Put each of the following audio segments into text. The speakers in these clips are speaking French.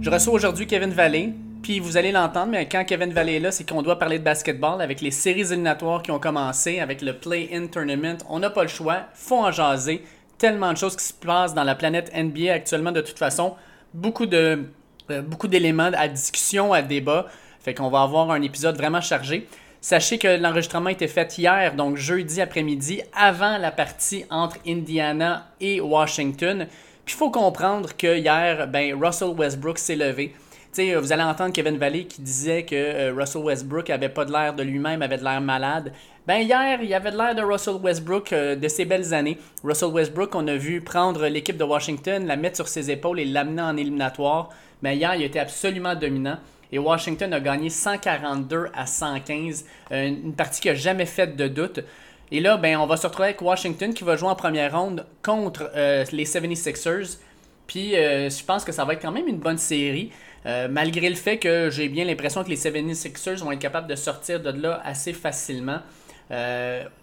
Je reçois aujourd'hui Kevin Vallée, puis vous allez l'entendre, mais quand Kevin Vallée est là, c'est qu'on doit parler de basketball avec les séries éliminatoires qui ont commencé, avec le Play-In Tournament. On n'a pas le choix, faut en jaser. Tellement de choses qui se passent dans la planète NBA actuellement de toute façon. Euh, beaucoup d'éléments à discussion, à débat. Fait qu'on va avoir un épisode vraiment chargé. Sachez que l'enregistrement a été fait hier, donc jeudi après-midi, avant la partie entre Indiana et Washington. Il faut comprendre que hier, ben, Russell Westbrook s'est levé. sais, vous allez entendre Kevin Valley qui disait que euh, Russell Westbrook avait pas de l'air de lui-même, avait de l'air malade. Ben hier, il avait de l'air de Russell Westbrook euh, de ses belles années. Russell Westbrook, on a vu prendre l'équipe de Washington, la mettre sur ses épaules et l'amener en éliminatoire. Mais hier, il était absolument dominant. Et Washington a gagné 142 à 115. Euh, une partie qui n'a jamais fait de doute. Et là, ben, on va se retrouver avec Washington qui va jouer en première ronde contre euh, les 76ers. Puis euh, je pense que ça va être quand même une bonne série. malgré le fait que j'ai bien l'impression que les 76ers vont être capables de sortir de là assez facilement.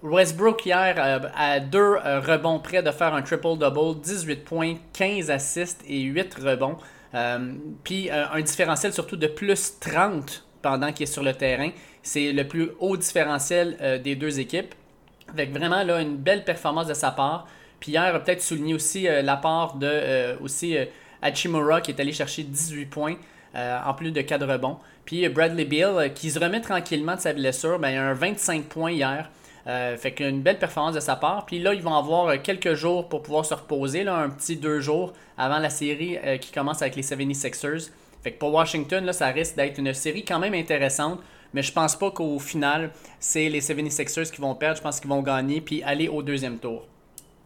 Westbrook hier a deux rebonds près de faire un triple-double, 18 points, 15 assists et 8 rebonds. Euh, puis euh, un différentiel surtout de plus 30 pendant qu'il est sur le terrain. C'est le plus haut différentiel euh, des deux équipes. Avec vraiment là, une belle performance de sa part. Puis hier, peut-être souligné aussi l'apport de aussi, Hachimura qui est allé chercher 18 points en plus de 4 rebonds. Puis Bradley Beal qui se remet tranquillement de sa blessure. Ben, il a un 25 points hier. Euh, fait qu'une belle performance de sa part. Puis là, ils vont avoir euh, quelques jours pour pouvoir se reposer, là, un petit deux jours avant la série euh, qui commence avec les 76ers. Fait que pour Washington, là, ça risque d'être une série quand même intéressante. Mais je pense pas qu'au final, c'est les 76ers qui vont perdre. Je pense qu'ils vont gagner puis aller au deuxième tour.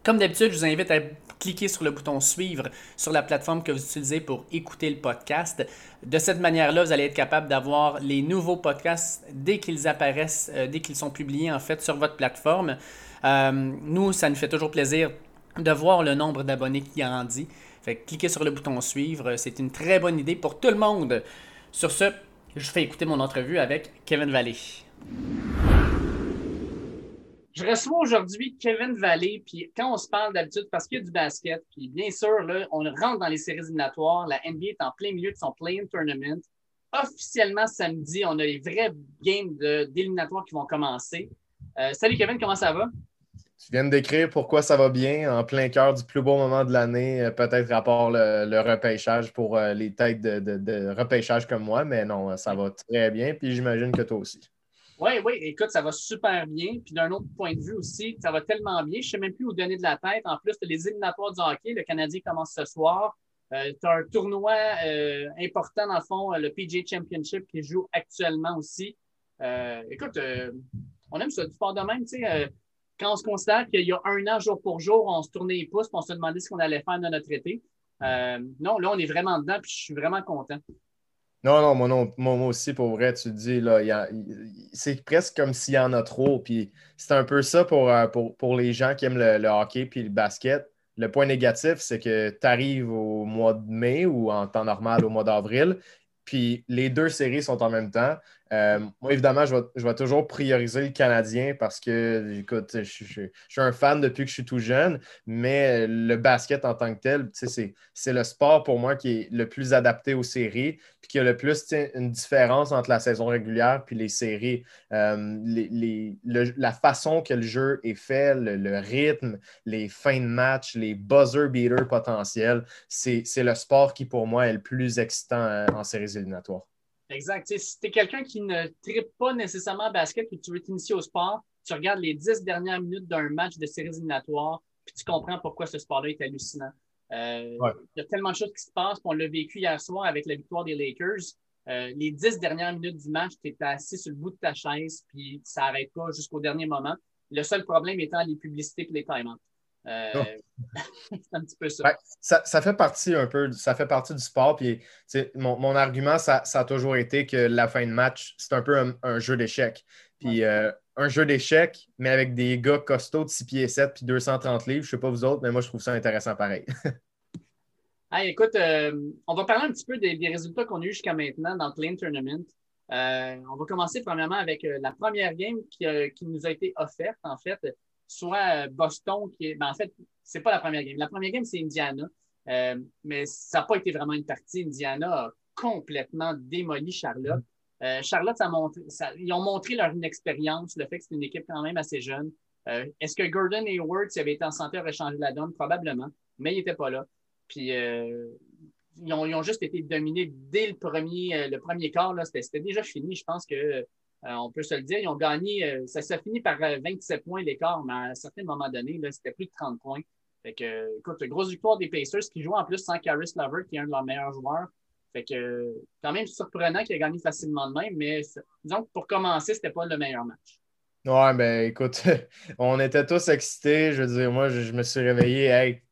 Comme d'habitude, je vous invite à cliquer sur le bouton suivre sur la plateforme que vous utilisez pour écouter le podcast. De cette manière-là, vous allez être capable d'avoir les nouveaux podcasts dès qu'ils apparaissent, euh, dès qu'ils sont publiés en fait sur votre plateforme. Euh, nous, ça nous fait toujours plaisir de voir le nombre d'abonnés qui grandit. Fait cliquez sur le bouton suivre, c'est une très bonne idée pour tout le monde. Sur ce, je fais écouter mon entrevue avec Kevin Vallée. Je reçois aujourd'hui Kevin Vallée, puis quand on se parle d'habitude, parce qu'il y a du basket, puis bien sûr, là, on rentre dans les séries éliminatoires, la NBA est en plein milieu de son play-in tournament. Officiellement, samedi, on a les vrais games d'éliminatoires qui vont commencer. Euh, salut Kevin, comment ça va? Tu viens de décrire pourquoi ça va bien en plein cœur du plus beau moment de l'année, euh, peut-être rapport le, le, repêchage pour euh, les têtes de, de repêchage comme moi, mais non, ça va très bien, puis j'imagine que toi aussi. Oui, oui, écoute, ça va super bien. Puis d'un autre point de vue aussi, ça va tellement bien. Je ne sais même plus où donner de la tête. En plus, les éliminatoires du hockey. Le Canadien commence ce soir. Euh, tu as un tournoi euh, important, dans le fond, le PJ Championship qui joue actuellement aussi. Euh, écoute, on aime ça, du sport de même. Tu sais, quand on se considère qu'il y a un an, jour pour jour, on se tournait les pouces on se demandait ce qu'on allait faire de notre été. non, là, on est vraiment dedans, puis je suis vraiment content. Non, non, moi, non, moi, aussi, pour vrai, tu dis, là, c'est presque comme s'il y en a trop. Puis c'est un peu ça pour, euh, pour, pour, les gens qui aiment le, hockey puis le basket. Le point négatif, c'est que tu arrives au mois de mai ou en temps normal au mois d'avril, puis les deux séries sont en même temps. Euh, moi, évidemment, je vais, toujours prioriser le Canadien parce que, écoute, je, suis un fan depuis que je suis tout jeune, mais le basket en tant que tel, c'est le sport pour moi qui est le plus adapté aux séries, puis qui a le plus une différence entre la saison régulière puis les séries. Euh, la façon que le jeu est fait, le, rythme, les fins de match, les buzzer beaters potentiels, c'est le sport qui, pour moi, est le plus excitant euh, en séries éliminatoires. Exact. si tu es quelqu'un qui ne tripe pas nécessairement basket et tu veux t'initier au sport, tu regardes les dix dernières minutes d'un match de séries éliminatoires, puis tu comprends pourquoi ce sport-là est hallucinant. Euh, il y a tellement de choses qui se passent. On l'a vécu hier soir avec la victoire des Lakers. Euh, les dix dernières minutes du match, tu es assis sur le bout de ta chaise, puis ça n'arrête pas jusqu'au dernier moment. Le seul problème étant les publicités et les time euh, c'est un petit peu ça. ça. fait partie un peu, ça fait partie du sport. Puis, mon, argument, ça, a toujours été que la fin de match, c'est un peu un, jeu d'échecs. Puis euh, un jeu d'échecs, mais avec des gars costauds de 6 pieds 7 puis 230 livres. Je ne sais pas vous autres, mais moi, je trouve ça intéressant pareil. écoute, euh, on va parler un petit peu des, résultats qu'on a eu jusqu'à maintenant dans le Clean Tournament. on va commencer premièrement avec la première game qui, qui, nous a été offerte, en fait soit euh, Boston, qui est. Ben, en fait, c'est pas la première game. La première game, c'est Indiana. mais ça n'a pas été vraiment une partie. Indiana a complètement démoli Charlotte. Charlotte, ça montré, ils ont montré leur inexpérience, le fait que c'est une équipe quand même assez jeune. Est-ce que Gordon Hayward, s'il avait été en santé, aurait changé la donne? Probablement, mais il n'était pas là. Puis ils ont, juste été dominés dès le premier, euh, le premier quart. C'était déjà fini. Je pense que euh, on peut se le dire. Ils ont gagné, euh, ça s'est fini par 27 points l'écart, mais à un certain moment donné, c'était plus de 30 points. Fait que, écoute, grosse victoire des Pacers qui jouent en plus sans Caris Lover, qui est un de leurs meilleurs joueurs. Fait que, quand même surprenant qu'il ait gagné facilement de même, mais disons que pour commencer, c'était pas le meilleur match. Ouais, ben écoute, on était tous excités. Je veux dire, moi, je, me suis réveillé, hey,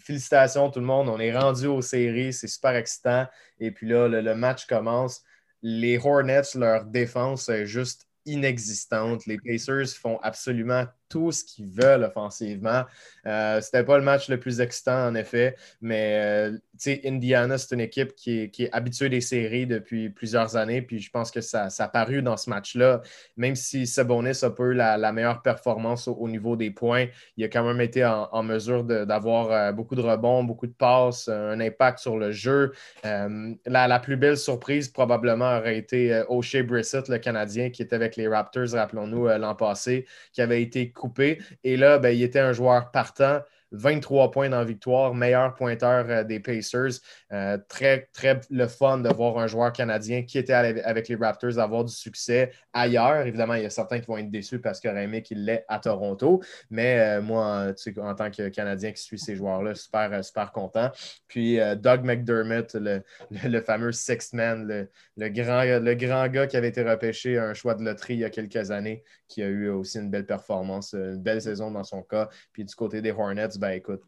félicitations tout le monde. On est rendu aux séries. C'est super excitant. Et puis là, le match commence. Les Hornets, leur défense est juste inexistante. Les Pacers font absolument tout ce qu'ils veulent offensivement. Euh, C'était pas le match le plus excitant, en effet, mais euh, Indiana, c'est une équipe qui est, habituée des séries depuis plusieurs années, puis je pense que ça, ça a paru dans ce match-là. Même si Sabonis a peu la, la meilleure performance au, niveau des points, il a quand même été en, mesure d'avoir euh, beaucoup de rebonds, beaucoup de passes, un impact sur le jeu. Euh, la, la, plus belle surprise, probablement, aurait été O'Shea Brissett, le Canadien, qui était avec les Raptors, rappelons-nous, l'an passé, qui avait été coupé. Et là, ben, il était un joueur partant. 23 points dans victoire, meilleur pointeur euh, des Pacers. Euh, très, très le fun de voir un joueur canadien qui était avec les Raptors avoir du succès ailleurs. Évidemment, il y a certains qui vont être déçus parce qu'il aurait aimé qu'il l'ait à Toronto. Mais euh, moi, en tant que Canadien qui suit ces joueurs-là, super, super content. Puis Doug McDermott, le, fameux Sixth Man, le, grand, le grand gars qui avait été repêché un choix de loterie il y a quelques années, qui a eu aussi une belle performance, une belle saison dans son cas. Puis du côté des Hornets, ben écoute,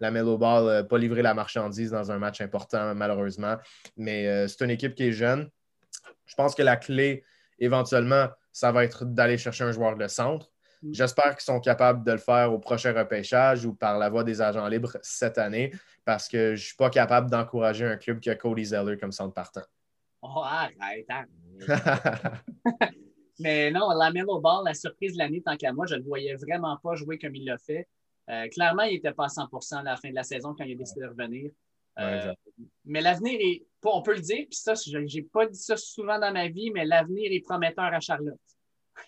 la Melo Ball n'a pas livré la marchandise dans un match important, malheureusement. Mais euh, c'est une équipe qui est jeune. Je pense que la clé, éventuellement, ça va être d'aller chercher un joueur de centre. Mm. J'espère qu'ils sont capables de le faire au prochain repêchage ou par la voie des agents libres cette année parce que je ne suis pas capable d'encourager un club qui a Cody Zeller comme centre partant. Oh, arrête, Mais non, la Melo Ball, la surprise de l'année, tant qu'à moi, je ne le voyais vraiment pas jouer comme il l'a fait. Euh, clairement, il n'était pas à 100% à la fin de la saison quand il a décidé de revenir. Euh, mais l'avenir est, on peut le dire, puis ça, je n'ai pas dit ça souvent dans ma vie, mais l'avenir est prometteur à Charlotte.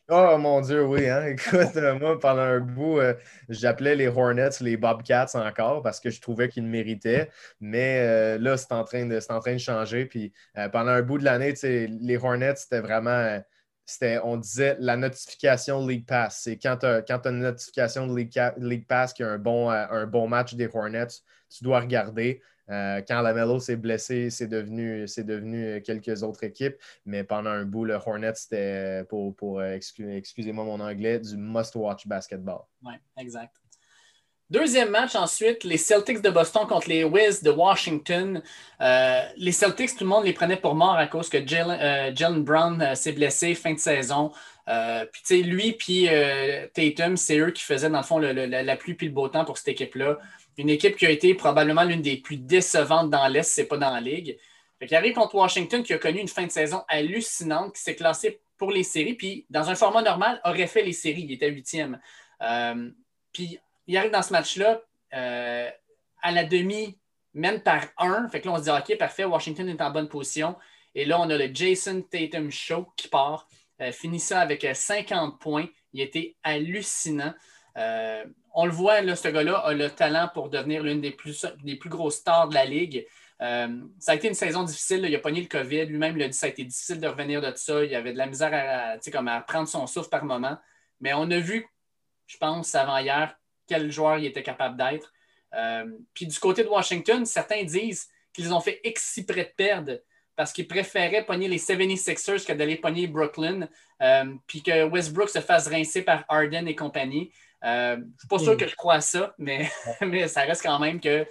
Oh mon Dieu, oui. Hein? Écoute, euh, moi, pendant un bout, j'appelais les Hornets les Bobcats encore parce que je trouvais qu'ils méritaient. Mais là, c'est en, train de, en train de changer. Puis pendant un bout de l'année, les Hornets, c'était vraiment on disait la notification League Pass. C'est quand tu as, une notification de League, Pass qui a un bon, euh, un bon match des Hornets, tu dois regarder. Euh, quand Lamelo s'est blessé, c'est devenu, devenu quelques autres équipes. Mais pendant un bout, le Hornets, c'était, pour, pour excusez-moi mon anglais, du must-watch basketball. Oui, exact. Deuxième match ensuite, les Celtics de Boston contre les Wiz de Washington. Euh, les Celtics, tout le monde les prenait pour morts à cause que Jalen euh, Brown euh, s'est blessé fin de saison. puis tu sais, lui puis Tatum, c'est eux qui faisaient dans le fond la pluie puis le beau temps pour cette équipe-là. Une équipe qui a été probablement l'une des plus décevantes dans l'Est, c'est pas dans la Ligue. Fait arrive contre Washington qui a connu une fin de saison hallucinante, qui s'est classé pour les séries, puis dans un format normal, aurait fait les séries. Il était huitième. puis il arrive dans ce match-là euh, à la demi, même par un. Fait que là, on se dit, OK, parfait, Washington est en bonne position. Et là, on a le Jason Tatum Show qui part. Euh, finit ça avec 50 euh, points. Il était hallucinant. on le voit, là, ce gars-là a le talent pour devenir l'une des plus, des plus grosses stars de la Ligue. ça a été une saison difficile. Il a pogné le COVID. Lui-même l'a dit ça a été difficile de revenir de ça. Il avait de la misère à, comme à prendre son souffle par moment. Mais on a vu, je pense, avant-hier, quel joueur il était capable d'être. Euh, puis du côté de Washington, certains disent qu'ils ont fait exprès de perdre parce qu'ils préféraient pogner les 76ers que d'aller pogner Brooklyn, euh, puis que Westbrook se fasse rincer par Harden et compagnie. Euh, je ne suis pas sûr que je crois à ça, mais, ça reste quand même que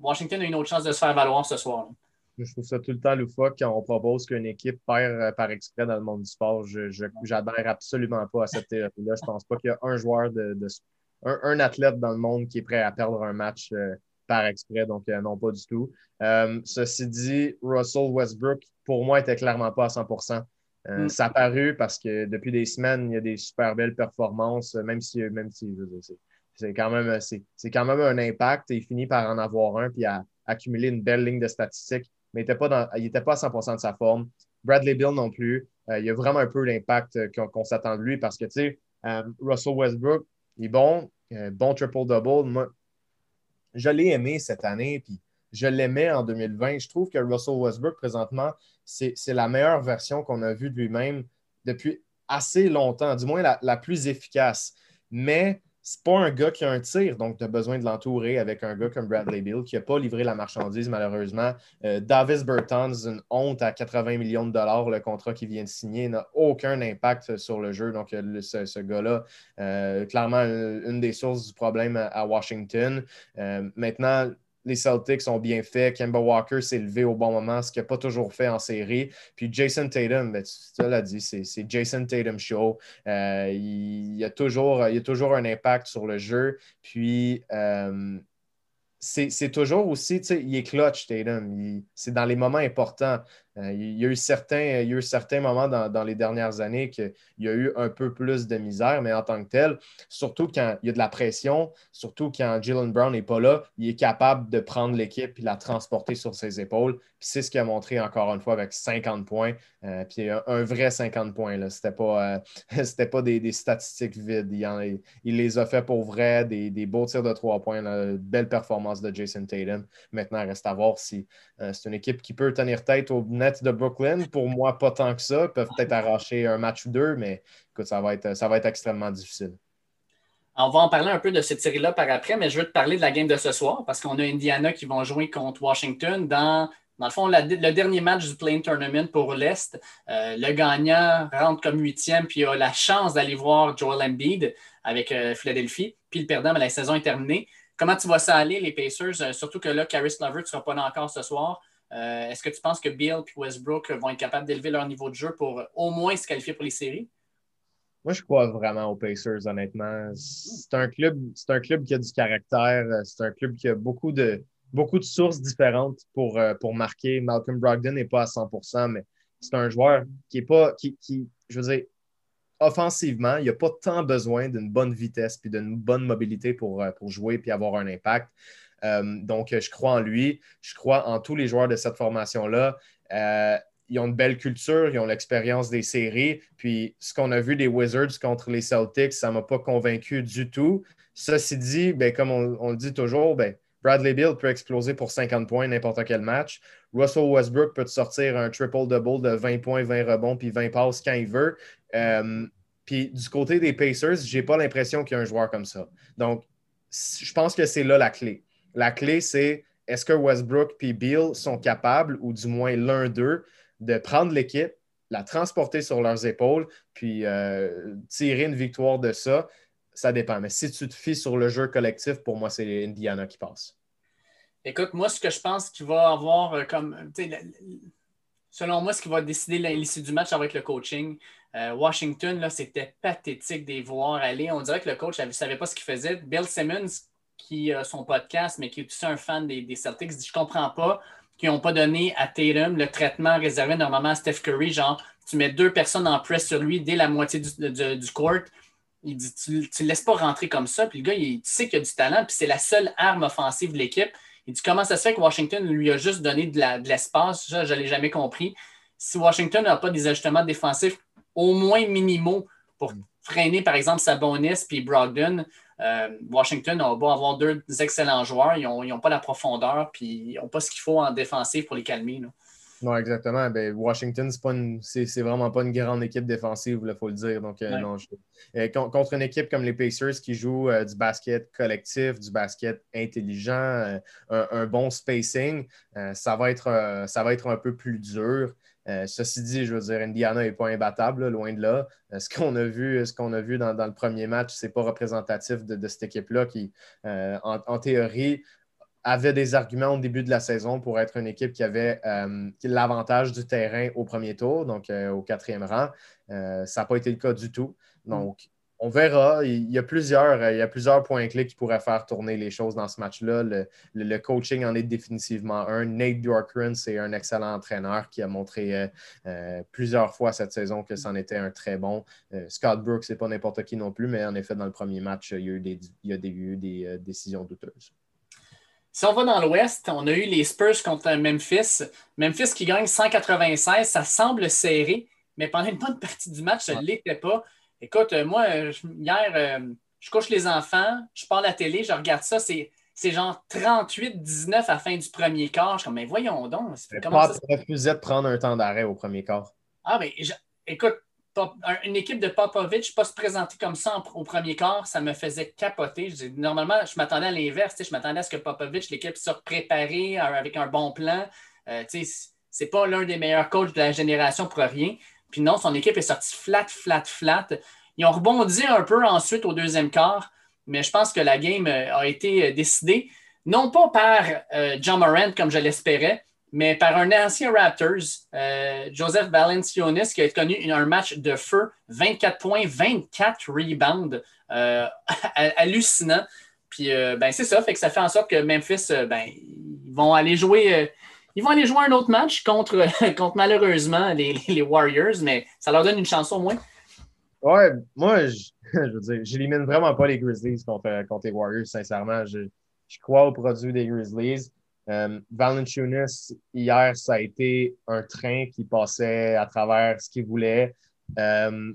Washington a une autre chance de se faire valoir ce soir. Je trouve ça tout le temps loufoque quand on propose qu'une équipe perd par exprès dans le monde du sport. Je n'adhère absolument pas à cette théorie-là. Je ne pense pas qu'il y a un joueur de, de un, athlète dans le monde qui est prêt à perdre un match euh, par exprès, donc euh, non, pas du tout. Euh, ceci dit, Russell Westbrook, pour moi, était clairement pas à 100 mm. Ça a paru parce que depuis des semaines, il y a des super belles performances, même si, même si c'est quand, même, quand même un impact. Il finit par en avoir un puis à accumuler une belle ligne de statistiques, mais il n'était pas, pas à 100% de sa forme. Bradley Bill non plus. il y a vraiment un peu l'impact qu'on, s'attend de lui parce que, tu sais, Russell Westbrook, il est bon, bon triple-double. Moi, je l'ai aimé cette année, puis je l'aimais en 2020. Je trouve que Russell Westbrook, présentement, c'est la meilleure version qu'on a vue de lui-même depuis assez longtemps, du moins la, plus efficace. Mais c'est pas un gars qui a un tir, donc tu as besoin de l'entourer avec un gars comme Bradley Bill qui n'a pas livré la marchandise malheureusement. Euh, Davis Burton, une honte à 80 millions de dollars, le contrat qu'il vient de signer, n'a aucun impact sur le jeu. Donc euh, ce, gars-là, euh, clairement une, des sources du problème à Washington. maintenant, les Celtics ont bien fait. Kemba Walker s'est levé au bon moment, ce qu'il n'a pas toujours fait en série. Puis Jason Tatum, ben, tu l'as dit, c'est Jason Tatum Show. Euh, il, y a toujours, il a toujours un impact sur le jeu. Puis euh, c'est toujours aussi, tu sais, il est clutch, Tatum. C'est dans les moments importants. Euh, il, y a eu certains, il y a eu certains moments dans, les dernières années qu'il y a eu un peu plus de misère, mais en tant que tel, surtout quand il y a de la pression, surtout quand Jalen Brown n'est pas là, il est capable de prendre l'équipe et la transporter sur ses épaules. c'est ce qu'il a montré encore une fois avec 50 points. Euh, puis un, vrai 50 points. Ce n'était pas, euh, pas des, statistiques vides. Il, les a fait pour vrai, des, beaux tirs de trois points, belle performance de Jason Tatum. Maintenant, il reste à voir si c'est une équipe qui peut tenir tête au de Brooklyn. Pour moi, pas tant que ça. Ils peuvent peut-être arracher un match ou deux, mais écoute, ça va être, ça va être extrêmement difficile. On va en parler un peu de cette série-là par après, mais je veux te parler de la game de ce soir parce qu'on a Indiana qui vont jouer contre Washington dans, dans le fond, le dernier match du Play Tournament pour l'Est. Euh, le gagnant rentre comme huitième puis a la chance d'aller voir Joel Embiid avec euh, Philadelphie. Puis le perdant, mais la saison est terminée. Comment tu vois ça aller, les Pacers? Euh, surtout que là, Caris Lover ne sera pas là encore ce soir. Euh, est-ce que tu penses que Bill et Westbrook vont être capables d'élever leur niveau de jeu pour au moins se qualifier pour les séries? Moi, je crois vraiment aux Pacers, honnêtement. C'est un club, c'est un club qui a du caractère. C'est un club qui a beaucoup de, beaucoup de sources différentes pour, euh, pour marquer. Malcolm Brogdon n'est pas à 100% mais c'est un joueur qui est pas, qui, qui, je veux dire, offensivement, il n'y a pas tant besoin d'une bonne vitesse et d'une bonne mobilité pour, euh, pour jouer et avoir un impact. Euh, donc, je crois en lui. Je crois en tous les joueurs de cette formation-là. Euh, ils ont une belle culture, ils ont l'expérience des séries. Puis, ce qu'on a vu des Wizards contre les Celtics, ça ne m'a pas convaincu du tout. Ceci dit, ben, comme on, le dit toujours, ben, Bradley Bill peut exploser pour 50 points n'importe quel match. Russell Westbrook peut te sortir un triple-double de 20 points, 20 rebonds, puis 20 passes quand il veut. Euh, puis du côté des Pacers, je n'ai pas l'impression qu'il y a un joueur comme ça. Donc, je pense que c'est là la clé. La clé, c'est est-ce que Westbrook et Beal sont capables, ou du moins l'un d'eux, de prendre l'équipe, la transporter sur leurs épaules, puis euh, tirer une victoire de ça? Ça dépend. Mais si tu te fies sur le jeu collectif, pour moi, c'est Indiana qui passe. Écoute, moi, ce que je pense qu'il va avoir euh, comme. Selon moi, ce qui va décider l'issue du match, être le coaching. Euh, Washington, c'était pathétique de les voir aller. On dirait que le coach ne savait pas ce qu'il faisait. Bill Simmons, qui a son podcast, mais qui est aussi un fan des, Celtics, dit Je comprends pas qu'ils n'ont pas donné à Tatum le traitement réservé normalement à Steph Curry. Genre, tu mets deux personnes en press sur lui dès la moitié du, court. Il dit Tu ne laisses pas rentrer comme ça. Puis le gars, il, tu sais qu'il a du talent, puis c'est la seule arme offensive de l'équipe. Il dit Comment ça se fait que Washington lui a juste donné de l'espace? Ça, je ne l'ai jamais compris. Si Washington n'a pas des ajustements défensifs au moins minimaux pour mm. freiner, par exemple, Sabonis puis Brogdon, euh, Washington a beau avoir deux excellents joueurs, ils n'ont pas la profondeur, puis ils n'ont pas ce qu'il faut en défensive pour les calmer. Non, exactement. Ben, Washington, c'est vraiment pas une grande équipe défensive, il faut le dire. Donc, euh, non, euh, contre une équipe comme les Pacers qui joue du basket collectif, du basket intelligent, un, bon spacing, ça, va être, ça va être un peu plus dur. Euh, ceci dit, je veux dire, Indiana n'est pas imbattable, loin de là. Euh, ce qu'on a vu, ce qu'on a vu dans, le premier match, ce n'est pas représentatif de, cette équipe-là qui, euh, en, théorie, avait des arguments au début de la saison pour être une équipe qui avait l'avantage du terrain au premier tour, donc au quatrième rang. ça n'a pas été le cas du tout. Donc, on verra. Il y, a plusieurs, euh, il y a plusieurs points clés qui pourraient faire tourner les choses dans ce match-là. Le, coaching en est définitivement un. Nate Bjorkgren, c'est un excellent entraîneur qui a montré euh, euh, plusieurs fois cette saison que c'en était un très bon. Scott Brooks, c'est pas n'importe qui non plus, mais en effet, dans le premier match, il y a eu des, il y a eu des décisions douteuses. Si on va dans l'Ouest, on a eu les Spurs contre Memphis. Memphis qui gagne 196, ça semble serré, mais pendant une bonne partie du match, ça ne l'était pas. Écoute, euh, moi, hier, euh, je couche les enfants, je parle à la télé, je regarde ça, c'est, genre 38-19 à la fin du premier quart. Je suis comme, mais voyons donc. Comment pas refusé de prendre un temps d'arrêt au premier quart. Ah, mais écoute, une équipe de Popovic pas se présenter comme ça au premier quart, ça me faisait capoter. normalement, je m'attendais à l'inverse. Je m'attendais à ce que Popovic, l'équipe, soit préparée euh, avec un bon plan. Euh, c'est pas l'un des meilleurs coachs de la génération pour rien. Puis non, son équipe est sortie flat, flat, flat. Ils ont rebondi un peu ensuite au deuxième quart, mais je pense que la game euh, a été euh, décidée non pas par euh, John Morant comme je l'espérais, mais par un ancien Raptors, Joseph Valanciunas, qui a connu un match de feu, 24 points, 24 rebounds, hallucinant. Puis ben, c'est ça, fait que ça fait en sorte que Memphis, ben, ils vont aller jouer ils vont aller jouer un autre match contre, contre malheureusement les, Warriors, mais ça leur donne une chance au moins. Ouais, moi, je, je veux dire, j'élimine vraiment pas les Grizzlies contre, contre les Warriors, sincèrement. Je, crois au produit des Grizzlies. Euh, hier, ça a été un train qui passait à travers ce qu'il voulait. Euh,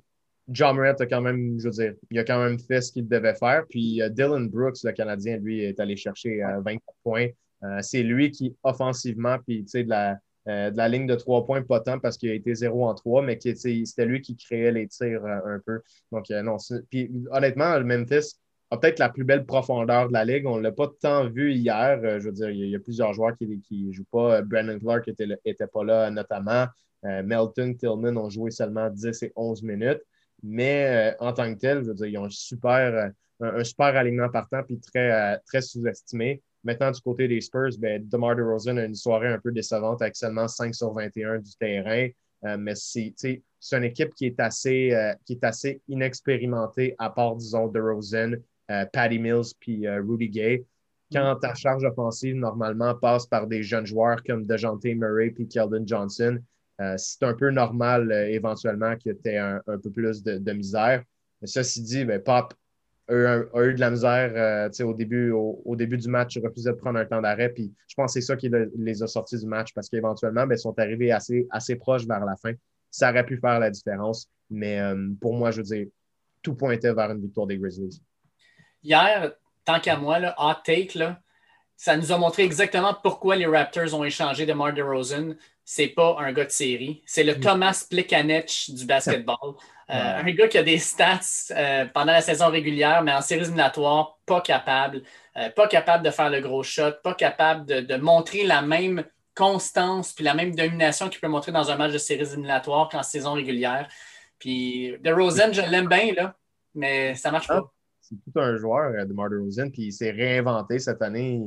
John Morant a quand même, je veux dire, il a quand même fait ce qu'il devait faire. Puis euh, Dylan Brooks, le Canadien, lui, est allé chercher 24 points. Euh, c'est lui qui, offensivement, puis de la, euh, de la ligne de trois points, pas tant parce qu'il a été zéro en trois, mais c'était lui qui créait les tirs euh, un peu. Donc, non. Puis, honnêtement, le Memphis a peut-être la plus belle profondeur de la ligue. On ne l'a pas tant vu hier. je veux dire, il y, a, plusieurs joueurs qui ne jouent pas. Brandon Clark n'était pas là, notamment. Melton, Tillman ont joué seulement 10 et 11 minutes. Mais en tant que tel, je veux dire, ils ont un super, un, super alignement partant puis très, très sous-estimé. Maintenant, du côté des Spurs, ben, DeMar DeRozan a une soirée un peu décevante avec seulement 5 sur 21 du terrain. Euh, mais c'est une équipe qui est, assez, euh, qui est assez inexpérimentée, à part, disons, DeRozan, euh, Patty Mills puis Rudy Gay. Quand ta charge offensive, normalement, passe par des jeunes joueurs comme DeJounte Murray puis Keldon Johnson, c'est un peu normal éventuellement que tu aies un, peu plus de, misère. Mais ceci dit, ben, Pop a, eu de la misère euh, au, début, au, début du match. Ils refusaient de prendre un temps d'arrêt. Puis je pense que c'est ça qui les a sortis du match parce qu'éventuellement, ben, ils sont arrivés assez, assez proches vers la fin. Ça aurait pu faire la différence. Mais euh, pour moi, je veux dire, tout pointait vers une victoire des Grizzlies. Hier, tant qu'à moi, là, hot take, là, ça nous a montré exactement pourquoi les Raptors ont échangé de Mar DeRozan. C'est pas un gars de série. C'est le mm. Thomas Plekanec du basketball. Euh, un gars qui a des stats euh, pendant la saison régulière, mais en séries éliminatoires, pas capable. Euh, pas capable de faire le gros shot, pas capable de, montrer la même constance puis la même domination qu'il peut montrer dans un match de séries éliminatoires qu'en saison régulière. Puis DeRozan, je l'aime bien, là, mais ça marche pas. C'est tout un joueur, de DeRozan, puis il s'est réinventé cette année.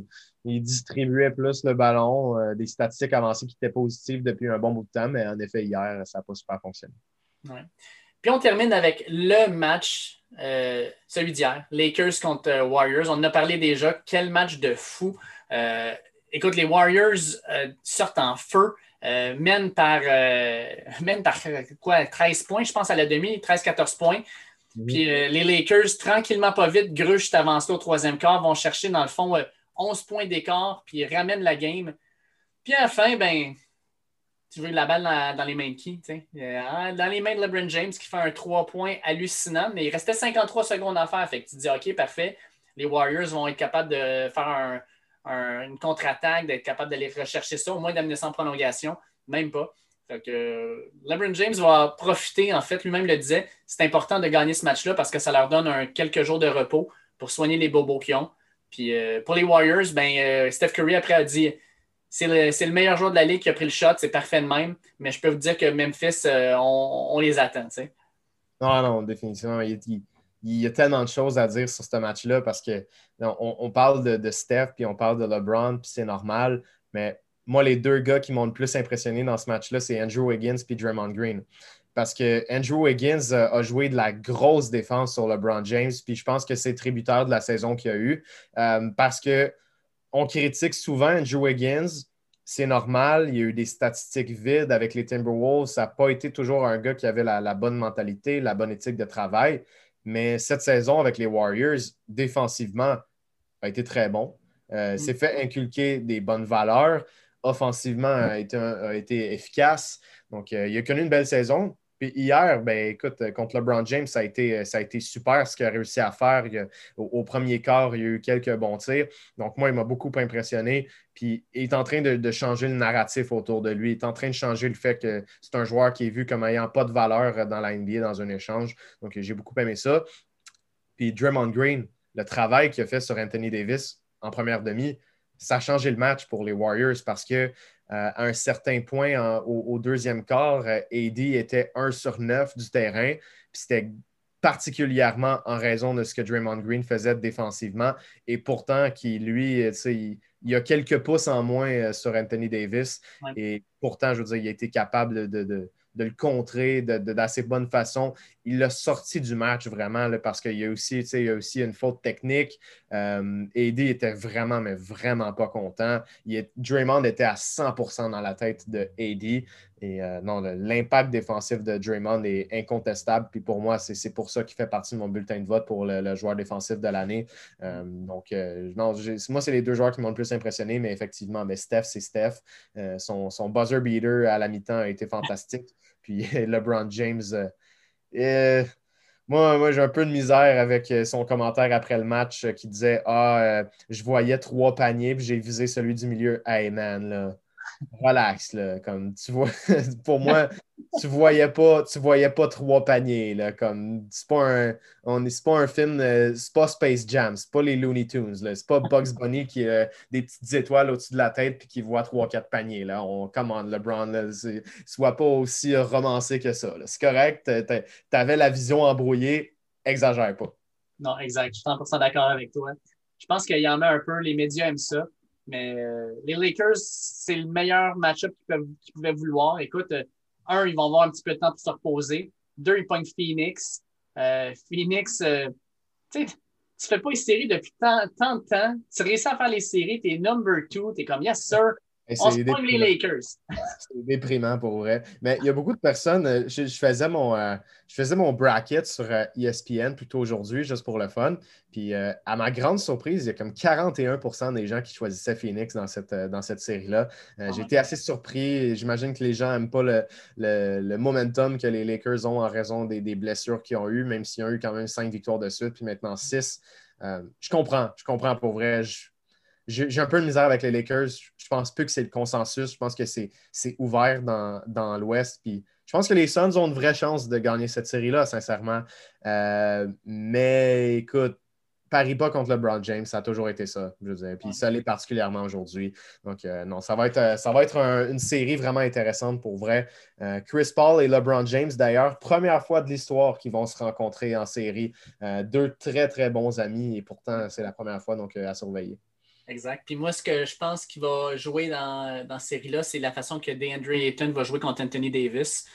Il, distribuait plus le ballon, des statistiques avancées qui étaient positives depuis un bon bout de temps, mais en effet, hier, ça n'a pas super fonctionné. Ouais. Puis on termine avec le match, euh, celui d'hier, Lakers contre euh, Warriors. On en a parlé déjà. Quel match de fou. Euh, écoute, les Warriors sortent en feu, mènent par, par quoi, 13 points, je pense, à la demi, 13-14 points. Puis les Lakers, tranquillement, pas vite, juste avancé au troisième quart, vont chercher, dans le fond, 11 points d'écart, puis ramènent la game. Puis à la fin, ben, tu veux la balle dans, les mains de qui? Euh, dans les mains de LeBron James qui fait un 3 points hallucinant, mais il restait 53 secondes à faire. Fait tu te dis, OK, parfait, les Warriors vont être capables de faire une contre-attaque, d'être capables d'aller rechercher ça, au moins d'amener ça en prolongation. Même pas. Que LeBron James va profiter, en fait, lui-même le disait, c'est important de gagner ce match-là parce que ça leur donne quelques jours de repos pour soigner les bobos qu'ils ont. Puis euh, pour les Warriors, ben, euh, Steph Curry après a dit c'est le, meilleur joueur de la ligue qui a pris le shot, c'est parfait de même. Mais je peux vous dire que Memphis, euh, on, les attend. Non, non, définitivement. Il, y a tellement de choses à dire sur ce match-là parce que on, parle de, Steph puis on parle de LeBron, puis c'est normal. Mais moi, les deux gars qui m'ont le plus impressionné dans ce match-là, c'est Andrew Wiggins puis Draymond Green. Parce que Andrew Wiggins a joué de la grosse défense sur LeBron James, puis je pense que c'est tributaire de la saison qu'il a eu. parce que on critique souvent Andrew Wiggins, c'est normal. Il y a eu des statistiques vides avec les Timberwolves. Ça n'a pas été toujours un gars qui avait la, bonne mentalité, la bonne éthique de travail. Mais cette saison avec les Warriors, défensivement, a été très bon. Euh, mm. S'est fait inculquer des bonnes valeurs. Offensivement, a été, efficace. Donc, euh, il a connu une belle saison. Puis hier, ben, écoute, euh, contre LeBron James, ça a été, euh, ça a été super ce qu'il a réussi à faire. au, premier quart, il y a eu quelques bons tirs. Donc, moi, il m'a beaucoup impressionné. Puis, il est en train de, changer le narratif autour de lui. Il est en train de changer le fait que c'est un joueur qui est vu comme ayant pas de valeur euh, dans la NBA dans un échange. Donc, j'ai beaucoup aimé ça. Puis, Draymond Green, le travail qu'il a fait sur Anthony Davis en première demi, ça a changé le match pour les Warriors parce que à un certain point au, deuxième quart, euh, AD était 1 sur 9 du terrain. C'était particulièrement en raison de ce que Draymond Green faisait défensivement. Et pourtant, qui, lui, il, il a quelques pouces en moins euh, sur Anthony Davis. Et pourtant, je veux dire, il a été capable de le contrer d'assez bonne façon. Il l'a sorti du match vraiment parce qu'il y, a aussi, il y a aussi une faute technique. Euh, était vraiment, mais vraiment pas content. Il Draymond était à 100% dans la tête de AD. Et euh, non, l'impact défensif de Draymond est incontestable. Puis pour moi, c'est pour ça qu'il fait partie de mon bulletin de vote pour le, joueur défensif de l'année. Euh, donc, non, moi, c'est les deux joueurs qui m'ont le plus impressionné, mais effectivement, mais Steph, c'est Steph. son buzzer beater à la mi-temps a été fantastique. Puis LeBron James, euh, euh, moi, moi j'ai un peu de misère avec euh, son commentaire après le match qui disait Ah, je voyais trois paniers, puis j'ai visé celui du milieu. Hey man, là, relax, là. Comme tu vois, pour moi, tu voyais pas, tu voyais pas trois paniers, là. Comme c'est pas un, on pas un film, euh, c'est pas Space Jam, c'est pas les Looney Tunes, là. C'est pas Bugs Bunny qui a des petites étoiles au-dessus de la tête puis qui voit trois, quatre paniers, là. On commande LeBron, là. Soit pas aussi romancé que ça, C'est correct, t'avais la vision embrouillée, exagère pas. Non, exact. Je suis 100% d'accord avec toi. Je pense qu'il y en a un peu, les médias aiment ça. Mais euh, les Lakers, c'est le meilleur match-up qu'ils pouvaient vouloir. Écoute, euh, un, ils vont avoir un petit peu de temps pour se reposer. Deux, ils pognent Phoenix. Euh, Phoenix, tu sais, tu fais pas les séries depuis tant, tant de temps. Tu réussis à faire les séries, tu es number two, tu es comme yes, sir. On se les Lakers. C'est déprimant pour vrai. Mais il y a beaucoup de personnes. Euh, je, faisais, mon, euh, je faisais mon bracket sur ESPN euh, e plutôt aujourd'hui, juste pour le fun. Puis à ma grande surprise, il y a comme 41% des gens qui choisissaient Phoenix dans cette, dans cette série-là. Ah j'ai été assez surpris. J'imagine que les gens n'aiment pas le, momentum que les Lakers ont en raison des, des blessures qu'ils ont eues, même s'ils ont eu quand même cinq victoires de suite, puis maintenant six. je comprends, je comprends pour vrai. Je, j'ai un peu de misère avec les Lakers. Je pense plus que c'est le consensus. Je pense que c'est ouvert dans, l'Ouest. Puis je pense que les Suns ont une vraie chance de gagner cette série-là, sincèrement. Euh, mais écoute, parie pas contre LeBron James, ça a toujours été ça, je veux dire. Puis ça l'est particulièrement aujourd'hui. Donc, euh, non, ça va être, euh, ça va être une série vraiment intéressante pour vrai. Chris Paul et LeBron James, d'ailleurs, première fois de l'histoire qu'ils vont se rencontrer en série. deux très, très bons amis et pourtant, c'est la première fois, donc à surveiller. Exact. Puis moi, ce que je pense qu'il va jouer dans, dans cette série-là, c'est la façon que DeAndre Ayton va jouer contre Anthony Davis.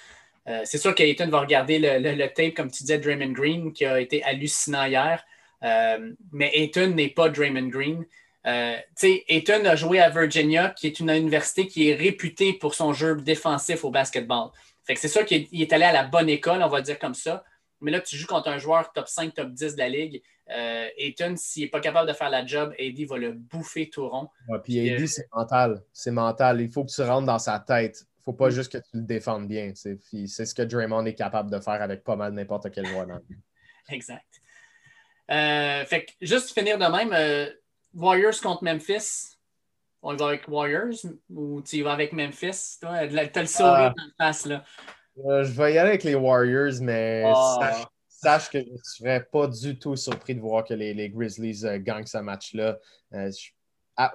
Euh, c'est sûr qu'Ayton va regarder le, tape, comme tu disais, Draymond Green, qui a été hallucinant hier. Euh, mais Ayton n'est pas Draymond Green. Euh, Ayton a joué à Virginia, qui est une université qui est réputée pour son jeu défensif au basketball. Fait que c'est sûr qu'il est allé à la bonne école, on va dire comme ça. Mais là, tu joues contre un joueur top 5, top 10 de la ligue. Euh, Ayton, s'il n'est pas capable de faire la job, AD va le bouffer tout rond. puis AD, c'est mental. C'est mental. Il faut que tu rentres dans sa tête. Il ne faut pas mm. juste que tu le défendes bien. C'est ce que Draymond est capable de faire avec pas mal n'importe quel joueur dans Exact. Euh, fait que juste finir de même, euh, Warriors contre Memphis. On va avec Warriors ou tu y vas avec Memphis? Tu as le sourire dans la face. Là. je vais y aller avec les Warriors, mais ah sache que je ne serais pas du tout surpris de voir que les, Grizzlies euh, gagnent ce match-là. Euh,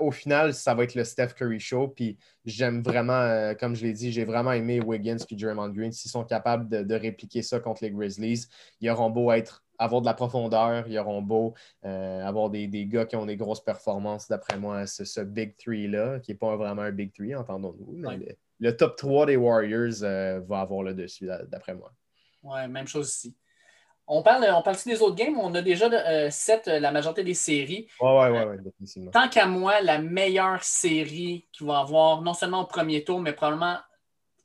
au final, ça va être le Steph Curry Show. Puis j'aime vraiment, euh, comme je l'ai dit, j'ai vraiment aimé Wiggins et Draymond Green. S'ils sont capables de, répliquer ça contre les Grizzlies, ils auront beau être, avoir de la profondeur, ils auront beau avoir des, gars qui ont des grosses performances, d'après moi, ce, ce Big Three-là, qui n'est pas vraiment un Big Three, entendons-nous. le top 3 des Warriors va avoir le dessus, d'après moi. Ouais, même chose ici. On parle, on parle des autres games? On a déjà euh, set la majorité des séries. Ouais, ouais définitivement. Tant qu'à moi, la meilleure série qu'il va avoir, non seulement au premier tour, mais probablement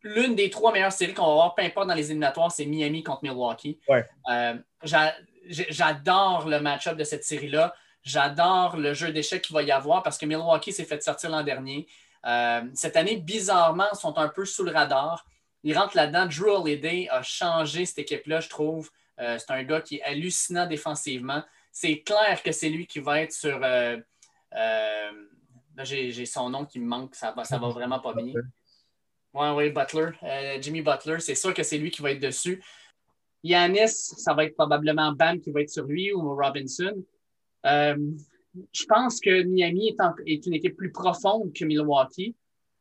l'une des trois meilleures séries qu'on va avoir, peu importe dans les éliminatoires, c'est Miami contre Milwaukee. Ouais. Euh, j'adore le match-up de cette série-là. J'adore le jeu d'échecs qu'il va y avoir parce que Milwaukee s'est fait sortir l'an dernier. Euh, cette année, bizarrement, ils sont un peu sous le radar. Ils rentrent là-dedans. Drew Holiday a changé cette équipe-là, je trouve. Euh, c'est un gars qui est hallucinant défensivement. C'est clair que c'est lui qui va être sur. Euh, j'ai son nom qui me manque, ça va, ça va vraiment pas bien. Oui, oui, Butler. Jimmy Butler, c'est sûr que c'est lui qui va être dessus. Yanis, ça va être probablement Bam qui va être sur lui ou Robinson. Euh, je pense que Miami est, une équipe plus profonde que Milwaukee,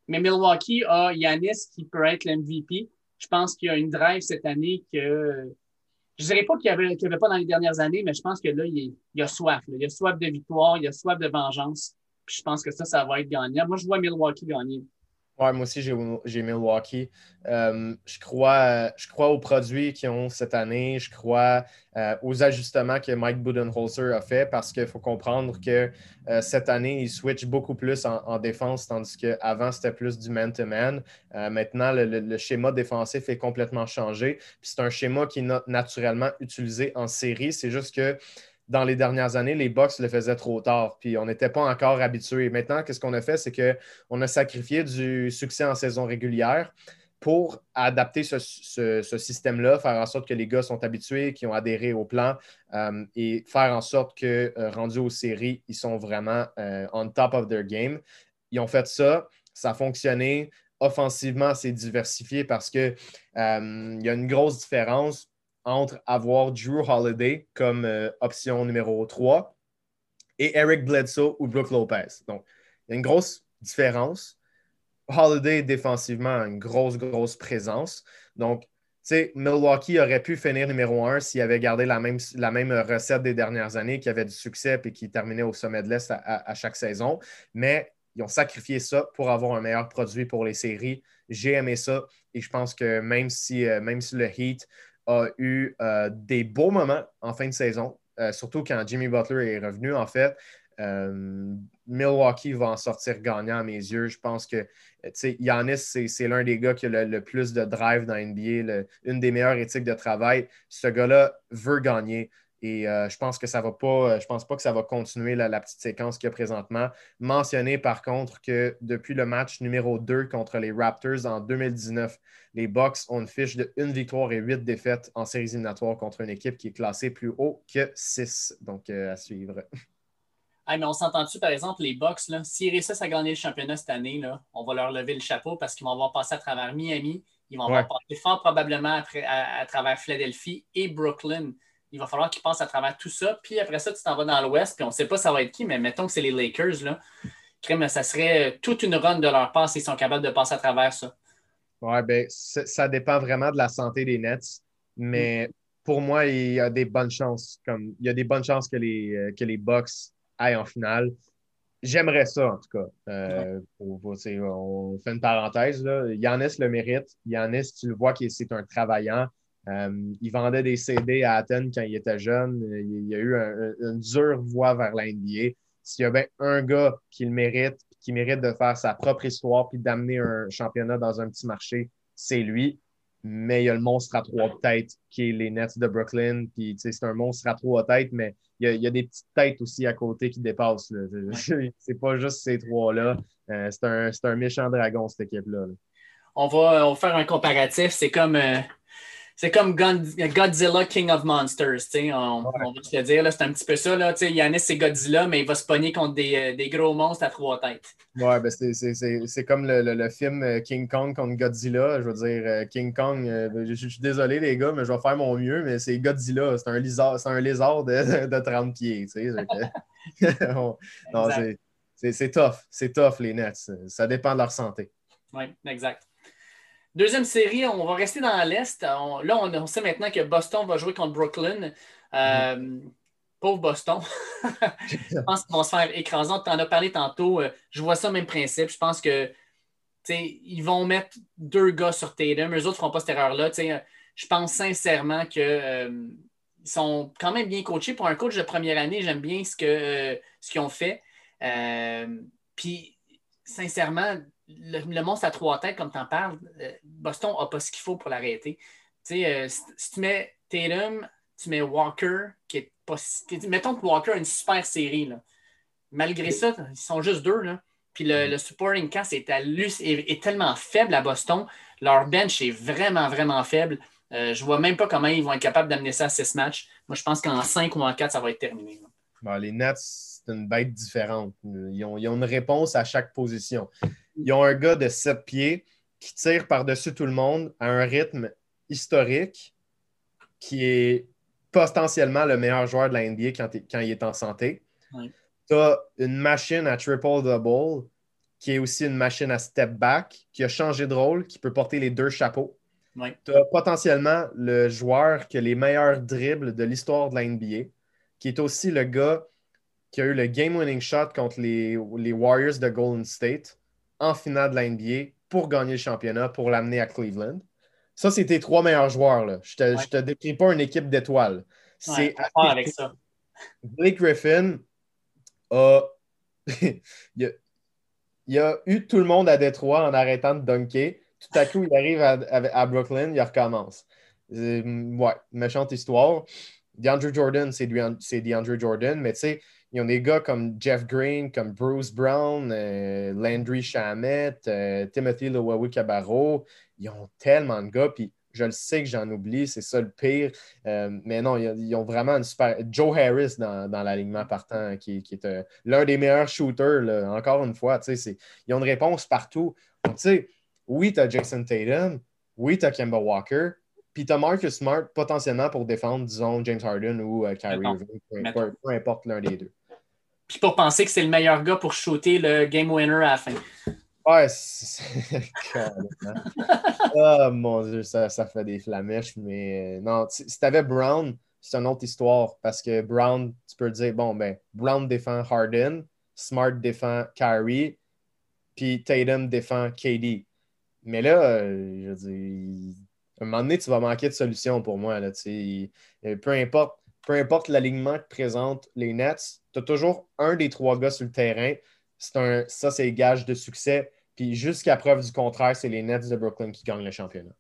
mais Milwaukee a Yanis qui peut être l'MVP. Je pense qu'il y a une drive cette année que je ne dirais pas qu'il n'y avait, avait, pas dans les dernières années, mais je pense que là, il, y a soif. Il y a soif de victoire, il y a soif de vengeance. je pense que ça, ça va être gagnant. Moi, je vois Milwaukee gagner. Moi aussi, j'ai Milwaukee. Euh, je, crois, je crois aux produits qu'ils ont cette année. Je crois euh, aux ajustements que Mike Budenholzer a fait parce qu'il faut comprendre que euh, cette année, il switch beaucoup plus en, défense, tandis qu'avant, c'était plus du man-to-man. maintenant, le, schéma défensif est complètement changé. C'est un schéma qui est naturellement utilisé en série. C'est juste que dans les dernières années, les Bucks le faisaient trop tard, puis on n'était pas encore habitués. Maintenant, qu'est-ce qu'on a fait, c'est qu'on a sacrifié du succès en saison régulière pour adapter ce, système-là, faire en sorte que les gars sont habitués, qui ont adhéré au plan euh, et faire en sorte que, euh, rendus aux séries, ils sont vraiment euh, on top of their game. Ils ont fait ça, ça a fonctionné. Offensivement, c'est diversifié parce qu'il y a une grosse différence entre avoir Drew Holiday comme euh, option numéro 3 et Eric Bledsoe ou Brooke Lopez. Donc, il y a une grosse différence. Holiday, défensivement, a une grosse, grosse présence. Donc, tu sais, Milwaukee aurait pu finir numéro 1 s'il avait gardé la même, recette des dernières années, qui avait du succès et qui terminait au sommet de l'Est à, chaque saison. Mais ils ont sacrifié ça pour avoir un meilleur produit pour les séries. J'ai aimé ça et je pense que même si, euh, même si le Heat a eu euh, des beaux moments en fin de saison, euh, surtout quand Jimmy Butler est revenu, en fait. Euh, Milwaukee va en sortir gagnant à mes yeux. Je pense que Yanis, c'est l'un des gars qui a le, plus de drive dans NBA, une des meilleures éthiques de travail. Ce gars-là veut gagner. Et euh, je pense que ça va pas, je pense pas que ça va continuer la, petite séquence qu'il y a présentement. Mentionner par contre que depuis le match numéro 2 contre les Raptors en 2019, les Bucks ont une fiche de une victoire et huit défaites en séries éliminatoires contre une équipe qui est classée plus haut que 6. Donc euh, à suivre. mais on s'entend-tu, par exemple, les Bucks, s'ils réussissent à gagner le championnat cette année, là, on va leur lever le chapeau parce qu'ils vont avoir passé à travers Miami, ils vont avoir passé fort probablement à travers Philadelphie et Brooklyn il va falloir qu'ils passent à travers tout ça. Puis après ça, tu t'en vas dans l'Ouest, puis on ne sait pas ça va être qui, mais mettons que c'est les Lakers. Là. Crème, ça serait toute une run de leur part s'ils sont capables de passer à travers ça. Oui, bien, ça dépend vraiment de la santé des Nets. Mais mm. pour moi, il y a des bonnes chances. Comme, il y a des bonnes chances que les, euh, que les Bucks aillent en finale. J'aimerais ça, en tout cas. Euh, on fait une parenthèse. Là. Yannis le mérite. Yannis, tu le vois c'est un travaillant. Euh, il vendait des CD à Athènes quand il était jeune. Il, y a eu une dure voie vers la NBA. S'il y a bien un gars qui le mérite, qui mérite de faire sa propre histoire puis d'amener un championnat dans un petit marché, c'est lui. Mais il y a le monstre à trois têtes qui est les Nets de Brooklyn. Puis, c'est un monstre à trois têtes, mais il y, a, des petites têtes aussi à côté qui dépassent. C'est pas juste ces trois-là. Euh, c'est un, méchant dragon, cette équipe-là. On, va, faire un comparatif. C'est comme. Euh, c'est comme Godzilla King of Monsters, on, on va te le dire. C'est un petit peu ça. Là, Yannis, c'est Godzilla, mais il va se pogner contre des, euh, des gros monstres à trois têtes. Ouais, ben c'est comme le, le, film euh, King Kong contre Godzilla. Je veux dire, euh, King Kong, je, suis désolé les gars, mais je vais faire mon mieux, mais c'est Godzilla. C'est un lézard, un lézard de, de 30 pieds. c'est tough. C'est tough, les Nets. Ça dépend de leur santé. Oui, exact. Deuxième série, on va rester dans l'Est. là, on, sait maintenant que Boston va jouer contre Brooklyn. Euh, pauvre Boston. je pense qu'ils vont se faire écraser. Tu en as parlé tantôt. Euh, je vois ça même principe. Je pense que ils vont mettre deux gars sur Tatum. Eux autres ne feront pas cette erreur-là. Je pense sincèrement qu'ils euh, sont quand même bien coachés. Pour un coach de première année, j'aime bien ce qu'ils ce qu'ils ont fait. Puis, sincèrement, le, monstre à trois têtes, comme tu en parles, Boston n'a pas ce qu'il faut pour l'arrêter. si tu mets Tatum, tu mets Walker, qui est pas. Mettons que Walker a une super série. Là. Malgré ça, ils sont juste deux. Là. Puis le, le supporting cast est, est, tellement faible à Boston. Leur bench est vraiment, vraiment faible. Euh, je ne vois même pas comment ils vont être capables d'amener ça à six matchs. Moi, je pense qu'en cinq ou en quatre, ça va être terminé. les Nets, une bête différente. Ils ont, ils ont, une réponse à chaque position. Ils ont un gars de sept pieds qui tire par-dessus tout le monde à un rythme historique qui est potentiellement le meilleur joueur de la NBA quand, il est en santé. Tu as une machine à triple-double qui est aussi une machine à step back, qui a changé de rôle, qui peut porter les deux chapeaux. Tu as potentiellement le joueur qui a les meilleurs dribbles de l'histoire de la NBA, qui est aussi le gars qui a eu le game-winning shot contre les, les Warriors de Golden State en finale de la NBA pour gagner le championnat, pour l'amener à Cleveland. Ça, c'est tes trois meilleurs joueurs. Là. Je ne te, décris pas une équipe d'étoiles. C'est avec ça. Blake Griffin a... il a... eu tout le monde à Détroit en arrêtant de dunker. Tout à coup, il arrive à, Brooklyn, il recommence. Euh, ouais, méchante histoire. DeAndre Jordan, c'est DeAndre Jordan, mais tu sais, il y a des gars comme Jeff Green, comme Bruce Brown, euh, Landry Shamet, euh, Timothy Lowawi Cabarro ils ont tellement de gars, puis je le sais que j'en oublie, c'est ça le pire. Euh, mais non, ils, ont vraiment une super. Joe Harris dans, l'alignement partant, qui, est euh, l'un des meilleurs shooters, encore une fois. Ils ont une réponse partout. oui, tu as Jason Tatum, oui, tu as Kemba Walker, puis tu as Marcus Smart potentiellement pour défendre, disons, James Harden ou euh, Kyrie Irving, peu, importe l'un des deux. Puis pour penser que c'est le meilleur gars pour shooter le game winner à la fin. Ouais, oh mon Dieu, ça, fait des flamèches. Mais euh, non, si tu avais Brown, c'est une autre histoire parce que Brown, tu peux dire, bon, ben, Brown défend Harden, Smart défend Kyrie, puis Tatum défend KD. Mais là, euh, je veux dire, à un moment donné, tu vas manquer de solution pour moi. Là, peu importe, peu importe l'alignement que présentent les Nets, tu as toujours un des trois gars sur le terrain un, ça, c'est gage de succès. Puis jusqu'à preuve du contraire, c'est les Nets de Brooklyn qui gagnent le championnat.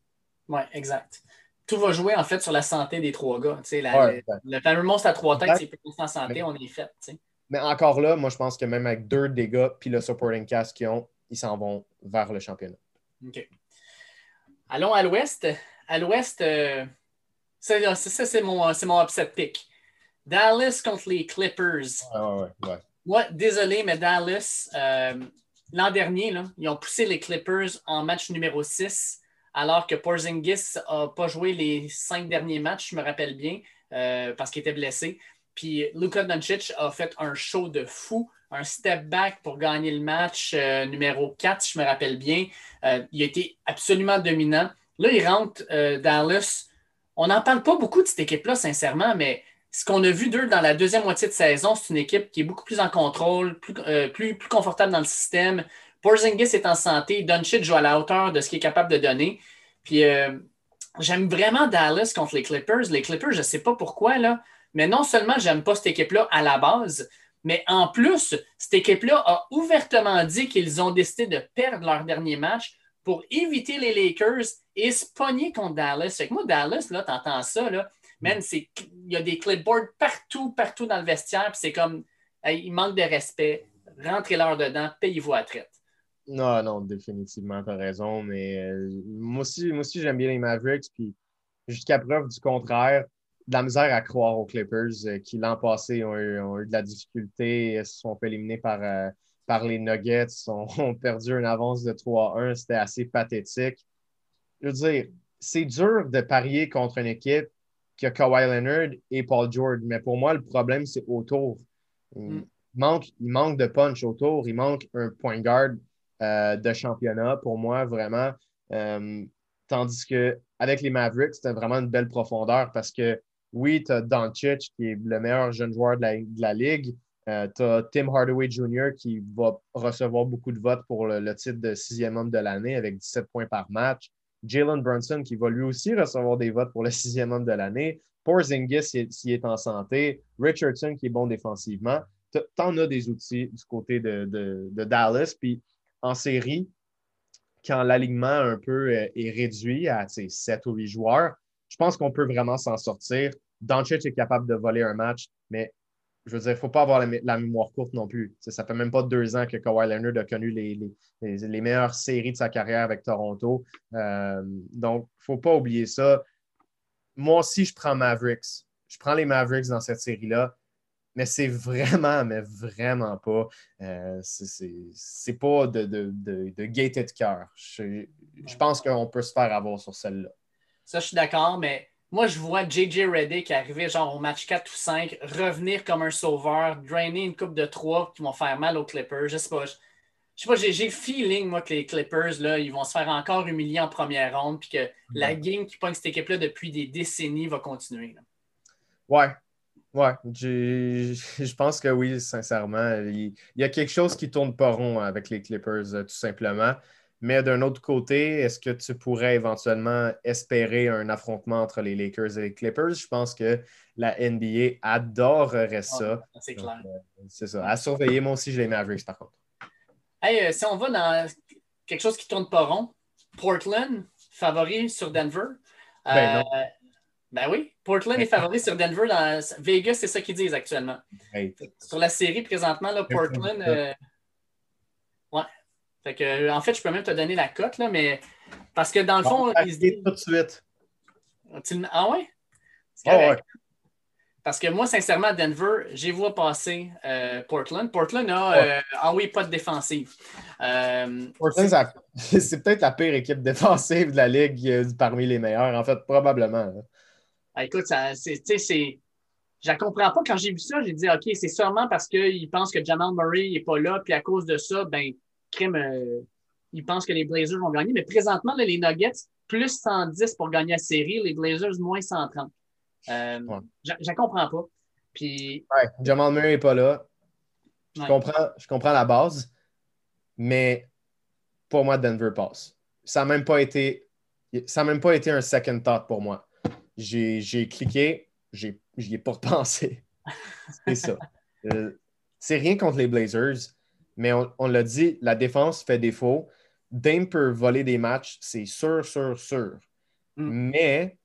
Oui, exact. Tout va jouer en fait sur la santé des trois gars. le, fameux monstre à trois têtes, c'est plus en santé, on est fait. Mais encore là, moi je pense que même avec deux dégâts puis le supporting cast qu'ils ont, ils s'en vont vers le championnat. OK. Allons à l'ouest. À l'ouest, euh, ça, c'est mon, mon upset pick. Dallas contre les Clippers. Ouais, ouais, ouais. Ouais, désolé, mais Dallas, euh, l'an dernier, ils ont poussé les Clippers en match numéro 6, alors que Porzingis n'a pas joué les cinq derniers matchs, je me rappelle bien, euh, parce qu'il était blessé. Puis Luka Doncic a fait un show de fou, un step back pour gagner le match euh, numéro 4, je me rappelle bien. il a été absolument dominant. Là, il rentre Dallas. On n'en parle pas beaucoup de cette équipe-là, sincèrement, mais ce qu'on a vu d'eux dans la deuxième moitié de saison, c'est une équipe qui est beaucoup plus en contrôle, plus, euh, confortable dans le système. Porzingis est en santé. Doncic joue à la hauteur de ce qu'il est capable de donner. Puis euh, j'aime vraiment Dallas contre les Clippers. Les Clippers, je ne sais pas pourquoi, mais non seulement j'aime pas cette équipe-là à la base, mais en plus, cette équipe-là a ouvertement dit qu'ils ont décidé de perdre leur dernier match pour éviter les Lakers et se pogner contre Dallas. Fait que moi, Dallas, là, t'entends ça, là, man, il y a des clipboards partout, partout dans le vestiaire, puis c'est comme, il manque de respect. Rentrez-leur dedans, payez-vous à traite. Non, non, définitivement, tu as raison. Mais euh, moi aussi, moi aussi j'aime bien les Mavericks. Puis jusqu'à preuve du contraire, de la misère à croire aux Clippers euh, qui l'an passé ont eu, de la difficulté, se sont fait éliminer par, euh, par les Nuggets, ont, ont, perdu une avance de 3-1. C'était assez pathétique. Je veux dire, c'est dur de parier contre une équipe qu'il y a Kawhi Leonard et Paul George. Mais pour moi, le problème, c'est autour. Il, mm. manque, il manque de punch autour. Il manque un point guard euh, de championnat pour moi, vraiment. Euh, tandis qu'avec les Mavericks, c'était vraiment une belle profondeur parce que oui, tu as Doncic qui est le meilleur jeune joueur de la, ligue. Euh, tu as Tim Hardaway Jr. qui va recevoir beaucoup de votes pour le, titre de sixième homme de l'année avec 17 points par match. Jalen Brunson qui va lui aussi recevoir des votes pour le sixième homme de l'année. Porzingis s'il est en santé. Richardson qui est bon défensivement. Tu en as des outils du côté de, de Dallas. Puis en série, quand l'alignement un peu euh, est réduit à 7 ou 8 joueurs, je pense qu'on peut vraiment s'en sortir. Doncic est capable de voler un match, mais je veux dire, il ne faut pas avoir la, mémoire courte non plus. ça fait même pas deux ans que Kawhi Leonard a connu les, meilleures séries de sa carrière avec Toronto. Euh, donc, il ne faut pas oublier ça. Moi aussi, je prends Mavericks. Je prends les Mavericks dans cette série-là mais c'est vraiment, mais vraiment pas. Euh, c'est pas de, de, de, de gated cœur. Je, pense qu'on peut se faire avoir sur celle-là. Ça, je suis d'accord, mais moi, je vois JJ Reddick arriver genre au match 4 ou 5, revenir comme un sauveur, drainer une coupe de 3 qui vont faire mal aux Clippers. Je sais pas. Je, sais pas, j'ai le feeling, moi, que les Clippers, là, ils vont se faire encore humilier en première ronde, puis que la game qui pointe cette équipe-là depuis des décennies va continuer. Ouais, Ouais, je pense que oui, sincèrement. Il, y a quelque chose qui ne tourne pas rond avec les Clippers, euh, tout simplement. Mais d'un autre côté, est-ce que tu pourrais éventuellement espérer un affrontement entre les Lakers et les Clippers? Je pense que la NBA adorerait ça. c'est clair. Euh, c'est ça. À surveiller, moi aussi, j'ai les Mavericks, par contre. Hey, euh, si on va dans quelque chose qui ne tourne pas rond, Portland, favori sur Denver. Ben non. Ben oui, Portland est favori sur Denver. Dans Vegas, c'est ça qu'ils disent actuellement. Sur la série, présentement, là, Portland. Euh, ouais. Fait que, euh, en fait, je peux même te donner la cote, là, mais parce que dans le fond, ils se disent. tout de suite. Ah ouais? Ah ouais. Parce que moi, sincèrement, Denver, j'ai vu passer euh, Portland. Portland a, ah oui, pas de défensive. Portland, c'est peut-être la pire équipe défensive de la Ligue parmi les meilleures, en fait, probablement. Ah, écoute, c'est. Je ne comprends pas. Quand j'ai vu ça, j'ai dit OK, c'est sûrement parce qu'ils pensent que Jamal Murray n'est pas là, puis à cause de ça, ben, crime, euh, ils pensent que les Blazers vont gagner. Mais présentement, les Nuggets, plus 110 pour gagner la série, les Blazers, moins 130. Euh, Je ne comprends pas. Puis... Jamal Murray n'est pas là. Je, comprends, je comprends la base, mais pour moi, Denver passe. Ça n'a même pas été. Ça même pas été un second thought pour moi j'ai cliqué, j'y ai pas repensé. c'est ça. Euh, c'est rien contre les Blazers, mais on, l'a dit, la défense fait défaut. Dame peut voler des matchs, c'est sûr, sûr, sûr. Mm. Mais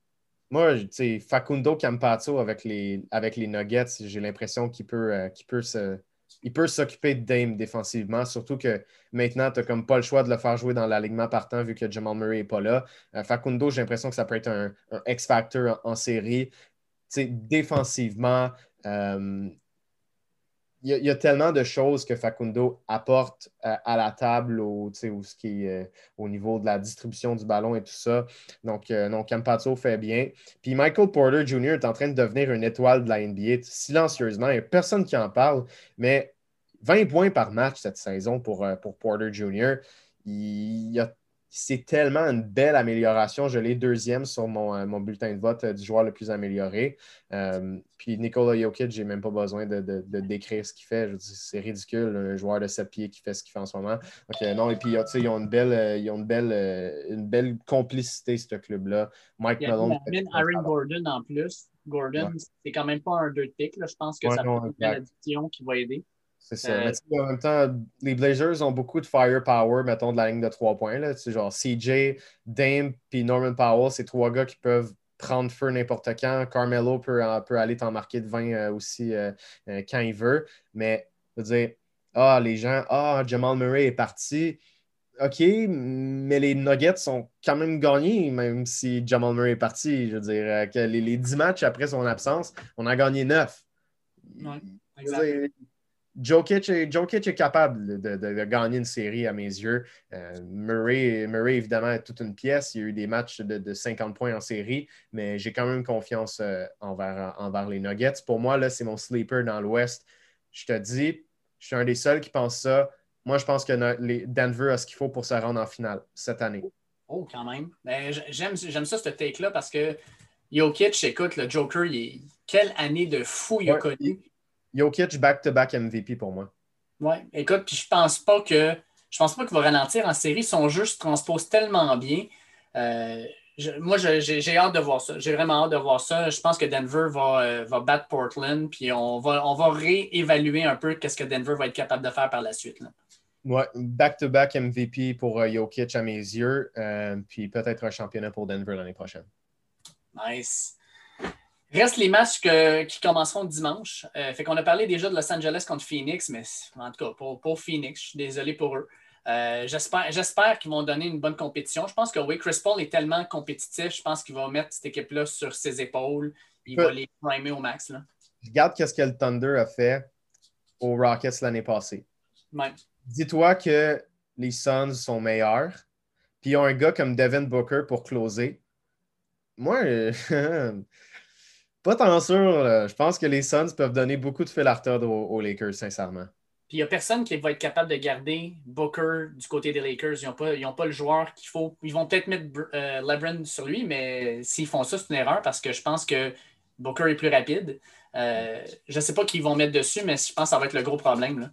moi, tu sais, Facundo Campazzo avec les, avec les Nuggets, j'ai l'impression qu'il peut, euh, peut se il peut s'occuper de Dame défensivement, surtout que maintenant, tu n'as comme pas le choix de le faire jouer dans l'alignement partant vu que Jamal Murray n'est pas là. Euh, Facundo, j'ai l'impression que ça peut être un, X-Factor en, série. défensivement, euh, il y, a tellement de choses que Facundo apporte euh, à la table au, qui est, au niveau de la distribution du ballon et tout ça. Donc, non, Campazzo fait bien. Puis Michael Porter Jr. est en train de devenir une étoile de la NBA silencieusement. Il n'y a personne qui en parle, mais 20 points par match cette saison pour, euh, pour Porter Jr. c'est tellement une belle amélioration. Je l'ai deuxième sur mon, euh, mon, bulletin de vote euh, du joueur le plus amélioré. puis Nikola Jokic, j'ai même pas besoin de, décrire ce qu'il fait. C'est ridicule, un joueur de 7 pieds qui fait ce qu'il fait en ce moment. non, et puis ils ont une belle, ils ont une belle, une belle complicité, ce club-là. Mike Malone. Aaron Gordon en plus. Gordon, c'est quand même pas un deux pick. Je pense que ça peut être une qui va aider. C'est ça. Euh, mais en même temps, les Blazers ont beaucoup de firepower, mettons, de la ligne de trois points. Là. Genre CJ, Dame puis Norman Powell, c'est trois gars qui peuvent prendre feu n'importe quand. Carmelo peut, peut aller t'en marquer de 20 euh, aussi euh, quand il veut. Mais, je veux dire, ah, les gens, ah, Jamal Murray est parti. OK, mais les Nuggets sont quand même gagnés, même si Jamal Murray est parti. Je veux dire, que les, les 10 matchs après son absence, on a gagné 9. Ouais, Jokic est, est capable de, gagner une série à mes yeux. Euh, Murray, Murray, évidemment, est toute une pièce. Il y a eu des matchs de, 50 points en série, mais j'ai quand même confiance euh, envers, envers, les Nuggets. Pour moi, là, c'est mon sleeper dans l'Ouest. Je te dis, je suis un des seuls qui pense ça. Moi, je pense que Denver a ce qu'il faut pour se rendre en finale cette année. Oh, quand même. Ben, j'aime, ça, ce take-là, parce que Jokic, écoute, le Joker, quelle année de fou il a connu Jokic back-to-back MVP pour moi. Ouais, écoute, puis je pense pas que je pense pas qu'il va ralentir en série. Son jeu se transpose tellement bien. Euh, moi, j'ai hâte de voir ça. J'ai vraiment hâte de voir ça. Je pense que Denver va, euh, va battre Portland, puis on va, on va réévaluer un peu qu'est-ce que Denver va être capable de faire par la suite. Là. Ouais, back-to-back MVP pour euh, Jokic à mes yeux, puis peut-être un championnat pour Denver l'année prochaine. Nice. Reste les matchs qui commenceront dimanche. Euh, fait qu'on a parlé déjà de Los Angeles contre Phoenix, mais en tout cas, pour, Phoenix, je suis désolé pour eux. Euh, j'espère qu'ils vont donner une bonne compétition. Je pense que oui, Chris Paul est tellement compétitif, je pense qu'il va mettre cette équipe-là sur ses épaules. Il va les primer au max. Là. Regarde ce que le Thunder a fait aux Rockets l'année passée. Dis-toi que les Suns sont meilleurs, puis ils ont un gars comme Devin Booker pour closer. Moi, Pas tant sûr. Je pense que les Suns peuvent donner beaucoup de fil à retordre aux, Lakers, sincèrement. Puis il n'y a personne qui va être capable de garder Booker du côté des Lakers. Ils n'ont pas, pas, le joueur qu'il faut. Ils vont peut-être mettre euh, LeBron sur lui, mais s'ils font ça, c'est une erreur parce que je pense que Booker est plus rapide. Euh, je ne sais pas qui ils vont mettre dessus, mais je pense que ça va être le gros problème. Là.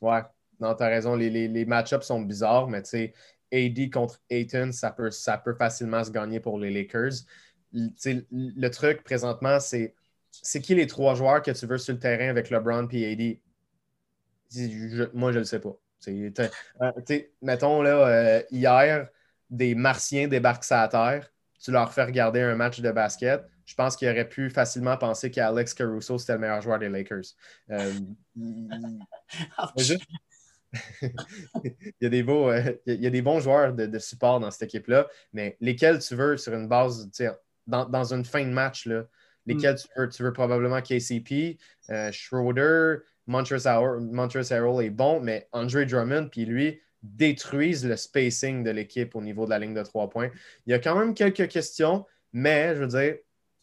Ouais, non, tu as raison. Les, les, match-ups sont bizarres, mais tu sais, AD contre Ayton, ça peut, ça peut facilement se gagner pour les Lakers le truc présentement, c'est c'est qui les trois joueurs que tu veux sur le terrain avec LeBron et AD? moi, je ne le sais pas. Euh, mettons, là, euh, hier, des Martiens débarquent à terre. Tu leur fais regarder un match de basket. Je pense qu'ils auraient pu facilement penser qu'Alex Caruso, c'était le meilleur joueur des Lakers. Euh, il... y a des beaux, il y a des bons joueurs de, de support dans cette équipe-là, mais lesquels tu veux sur une base, dans, une fin de match, là, lesquels mm. tu, veux, probablement KCP, euh, Schroeder, Montrezl Harrell est bon, mais Andre Drummond, puis lui, détruisent le spacing de l'équipe au niveau de la ligne de trois points. Il y a quand même quelques questions, mais je veux dire,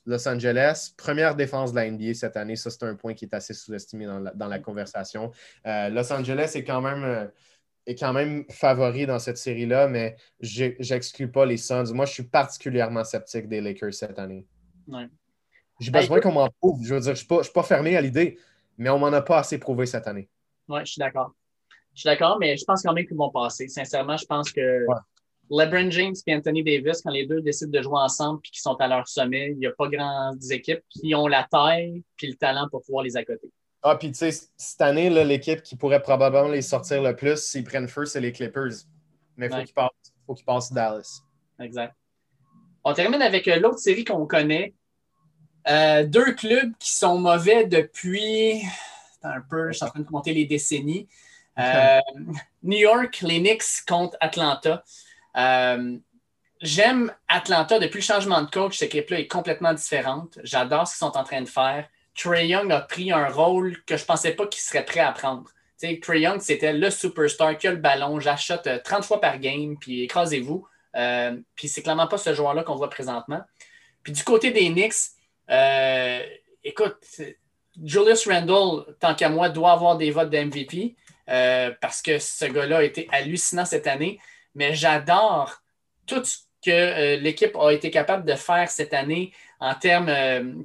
Los Angeles, première défense de la NBA cette année, ça c'est un point qui est assez sous-estimé dans la, conversation. Euh, Los Angeles est quand même. Est quand même favori dans cette série-là, mais j'exclus pas les Suns. Moi, je suis particulièrement sceptique des Lakers cette année. J'ai besoin qu'on m'en prouve. Je veux dire, je ne suis, pas fermé à l'idée, mais on m'en a pas assez prouvé cette année. Oui, je suis d'accord. Je suis d'accord, mais je pense quand même qu'ils vont passer. Sincèrement, je pense que LeBron James et Anthony Davis, quand les deux décident de jouer ensemble et qu'ils sont à leur sommet, il n'y a pas grandes équipes qui ont la taille et le talent pour pouvoir les accoter. Ah, puis tu sais, cette année, l'équipe qui pourrait probablement les sortir le plus s'ils prennent feu, c'est les Clippers. Mais il faut qu'ils passent, Dallas. Exact. On termine avec euh, l'autre série qu'on connaît. Euh, deux clubs qui sont mauvais depuis. un peu, je suis en train de compter les décennies. Euh, New York, les Knicks contre Atlanta. J'aime Atlanta depuis le changement de coach. Cette équipe-là est complètement différente. J'adore ce qu'ils sont en train de faire. Trey Young a pris un rôle que je ne pensais pas qu'il serait prêt à prendre. Trey Young, c'était le superstar qui a le ballon, j'achète 30 euh, fois par game, puis écrasez-vous. Euh, puis c'est clairement pas ce joueur-là qu'on voit présentement. Puis du côté des Knicks, euh, écoute, Julius Randle, tant qu'à moi, doit avoir des votes de MVP parce que ce gars-là a été hallucinant cette année. Mais j'adore tout ce que l'équipe a été capable de faire cette année en termes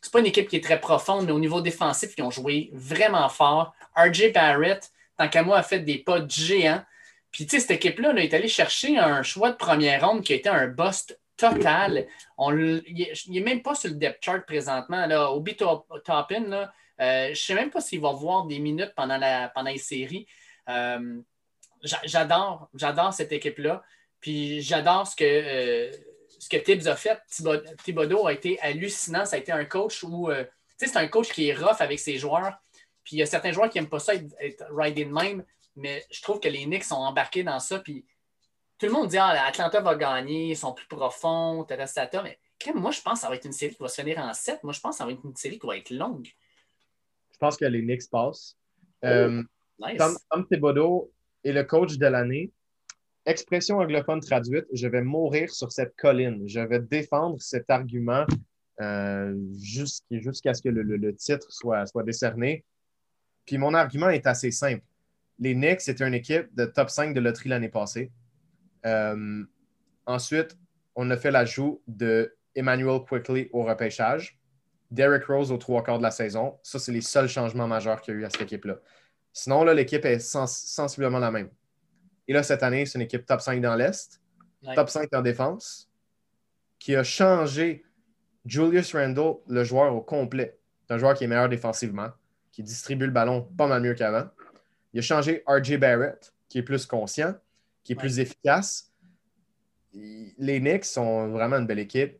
c'est pas une équipe qui est très profonde, mais au niveau défensif, ils ont joué vraiment fort. RJ Barrett, tant qu'à moi, a fait des pas géants. Puis, tu sais, cette équipe-là est allée chercher un choix de première ronde qui a été un bust total. il n'est même pas sur le depth chart présentement. Là. Obi Toppin, euh, je ne sais même pas s'il va voir des minutes pendant, la, pendant les séries. Euh, j'adore, j'adore cette équipe-là. Puis j'adore ce que, euh, ce que Tibbs a fait, Thibodeau a été hallucinant. Ça a été un coach où, euh, tu sais, c'est un coach qui est rough avec ses joueurs. Puis il y a certains joueurs qui n'aiment pas ça être, être ride même, mais je trouve que les Knicks sont embarqués dans ça. Puis tout le monde dit ah, Atlanta va gagner, ils sont plus profonds, tata, Mais moi, je pense que ça va être une série qui va se finir en 7. Moi, je pense que ça va être une série qui va être longue. Je pense que les Knicks passent. Oh, euh, Tom Thibodeau est le coach de l'année expression anglophone traduite, je vais mourir sur cette colline. Je vais défendre cet argument euh, jusqu'à ce que le, titre soit, décerné. Puis mon argument est assez simple. Les Knicks, c'était une équipe de top 5 de loterie l'année passée. Euh, ensuite, on a fait l'ajout de Emmanuel Quickly au repêchage. Derrick Rose aux trois quarts de la saison. Ça, c'est les seuls changements majeurs qu'il y a eu à cette équipe-là. Sinon, l'équipe est sensiblement la même. Et là, cette année, c'est une équipe top 5 dans l'Est, top 5 en défense, qui a changé Julius Randle, le joueur au complet. C'est un joueur qui est meilleur défensivement, qui distribue le ballon pas mal mieux qu'avant. Il a changé RJ Barrett, qui est plus conscient, qui est plus efficace. Les Knicks sont vraiment une belle équipe.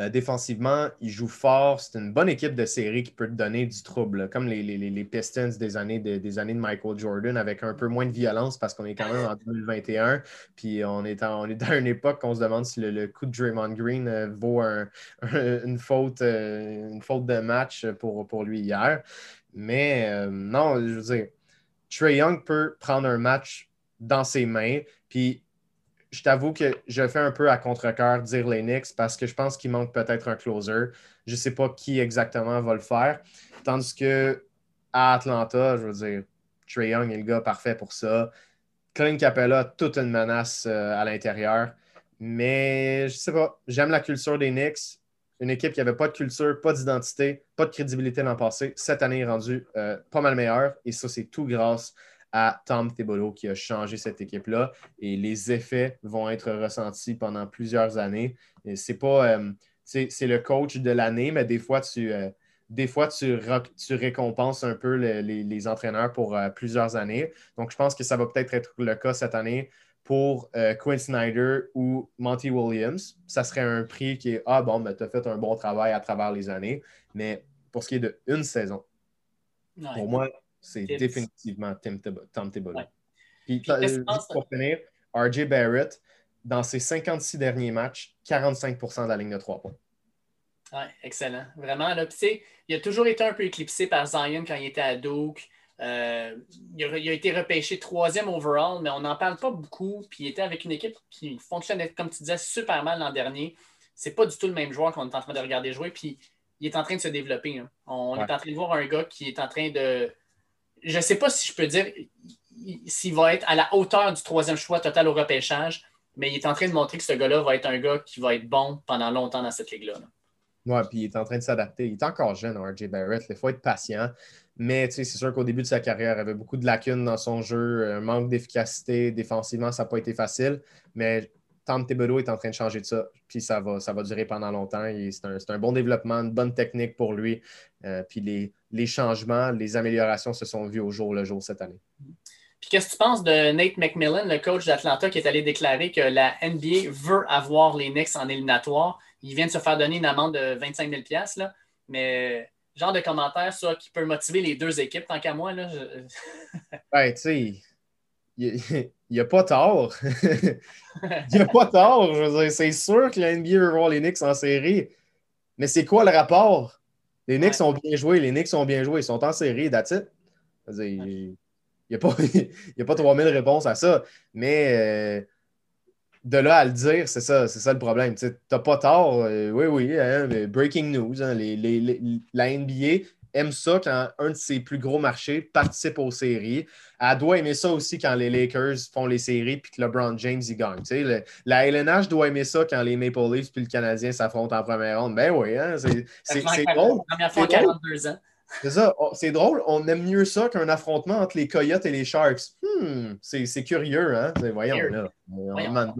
Euh, défensivement, ils jouent fort. C'est une bonne équipe de série qui peut te donner du trouble, comme les, Pistons des années de, des années de Michael Jordan, avec un peu moins de violence parce qu'on est quand même en 2021. Puis on est, on est dans une époque qu'on se demande si le, coup de Draymond Green euh, vaut une, faute, euh, une faute de match pour, pour lui hier. Mais non, je veux dire, Trey Young peut prendre un match dans ses mains. Puis je t'avoue que je fais un peu à contre-cœur dire les Knicks parce que je pense qu'il manque peut-être un closer. Je ne sais pas qui exactement va le faire. Tandis que Atlanta, je veux dire, Trey Young est le gars parfait pour ça. Clint Capella, toute une menace euh, à l'intérieur. Mais je sais pas, j'aime la culture des Knicks. Une équipe qui n'avait pas de culture, pas d'identité, pas de crédibilité l'an passé. Cette année est rendue euh, pas mal meilleure. Et ça, c'est tout grâce à Tom Thibodeau qui a changé cette équipe-là. Et les effets vont être ressentis pendant plusieurs années. C'est pas. Euh, c'est le coach de l'année, mais des fois, tu. Euh, des fois, tu, tu, récompenses un peu les, entraîneurs pour euh, plusieurs années. Donc, je pense que ça va peut-être être le cas cette année pour Quinn Snyder ou Monty Williams. Ça serait un prix qui est Ah bon, ben, tu as fait un bon travail à travers les années. Mais pour ce qui est de une saison, pour moi, c'est définitivement Tom Thibodeau. Puis, euh, pour finir, RJ Barrett, dans ses 56 derniers matchs, 45% de la ligne de 3 points. Oui, excellent. Vraiment. Là, il a toujours été un peu éclipsé par Zion quand il était à Duke. Euh, il, a, été repêché troisième overall, mais on n'en parle pas beaucoup. Puis il était avec une équipe qui fonctionnait, comme tu disais, super mal l'an dernier. C'est pas du tout le même joueur qu'on est en train de regarder jouer. Puis il est en train de se développer. Hein. On est en train de voir un gars qui est en train de, je ne sais pas si je peux dire s'il va être à la hauteur du troisième choix total au repêchage, mais il est en train de montrer que ce gars-là va être un gars qui va être bon pendant longtemps dans cette ligue-là. Oui, puis il est en train de s'adapter. Il est encore jeune, RJ Barrett. Il faut être patient. Mais c'est sûr qu'au début de sa carrière, il avait beaucoup de lacunes dans son jeu, un manque d'efficacité. Défensivement, ça n'a pas été facile. Mais Tom Thibodeau est en train de changer de ça, puis ça va, ça va durer pendant longtemps. C'est un, bon développement, une bonne technique pour lui. Euh, puis les, changements, les améliorations se sont vues au jour le jour cette année. Puis qu'est-ce que tu penses de Nate McMillan, le coach d'Atlanta, qui est allé déclarer que la NBA veut avoir les Knicks en éliminatoire? Il vient de se faire donner une amende de 25 000 là, mais genre de commentaire, ça, qui peut motiver les deux équipes, tant qu'à moi. Là, ben, tu sais, il n'y a pas tort. il n'y a pas tort. Je veux dire, c'est sûr que la NBA veut voir les Knicks en série. Mais c'est quoi le rapport? Les Knicks sont bien joués, les Knicks sont bien joués, ils sont en série, that's it. Il n'y a, pas, a pas 3000 réponses à ça. Mais euh, de là à le dire, c'est ça, c'est ça le problème. Tu n'as pas tort. Euh, oui, oui, hein, breaking news. Hein, la NBA aime ça quand un de ses plus gros marchés participe aux séries. Elle doit aimer ça aussi quand les Lakers font les séries puis que LeBron James y gagne. la LNH doit aimer ça quand les Maple Leafs puis le Canadien s'affrontent en première ronde. Ben oui, hein, c'est drôle. C'est ça, c'est drôle. On aime mieux ça qu'un affrontement entre les Coyotes et les Sharks. Hmm, c'est curieux, hein? Voyons, là. Voyons.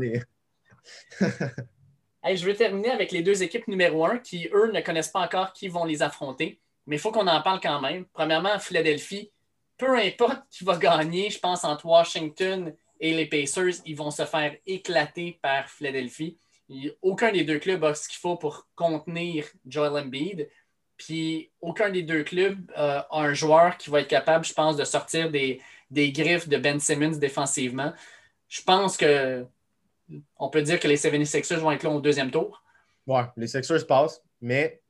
je vais terminer avec les deux équipes numéro un qui, eux, ne connaissent pas encore qui vont les affronter mais il faut qu'on en parle quand même. Premièrement, Philadelphie, peu importe qui va gagner, je pense entre Washington et les Pacers, ils vont se faire éclater par Philadelphie. Aucun des deux clubs a ce qu'il faut pour contenir Joel Embiid. Puis aucun des deux clubs a un joueur qui va être capable, je pense, de sortir des, des griffes de Ben Simmons défensivement. Je pense que on peut dire que les 76ers vont être là au deuxième tour. Ouais, les Sixers passent, mais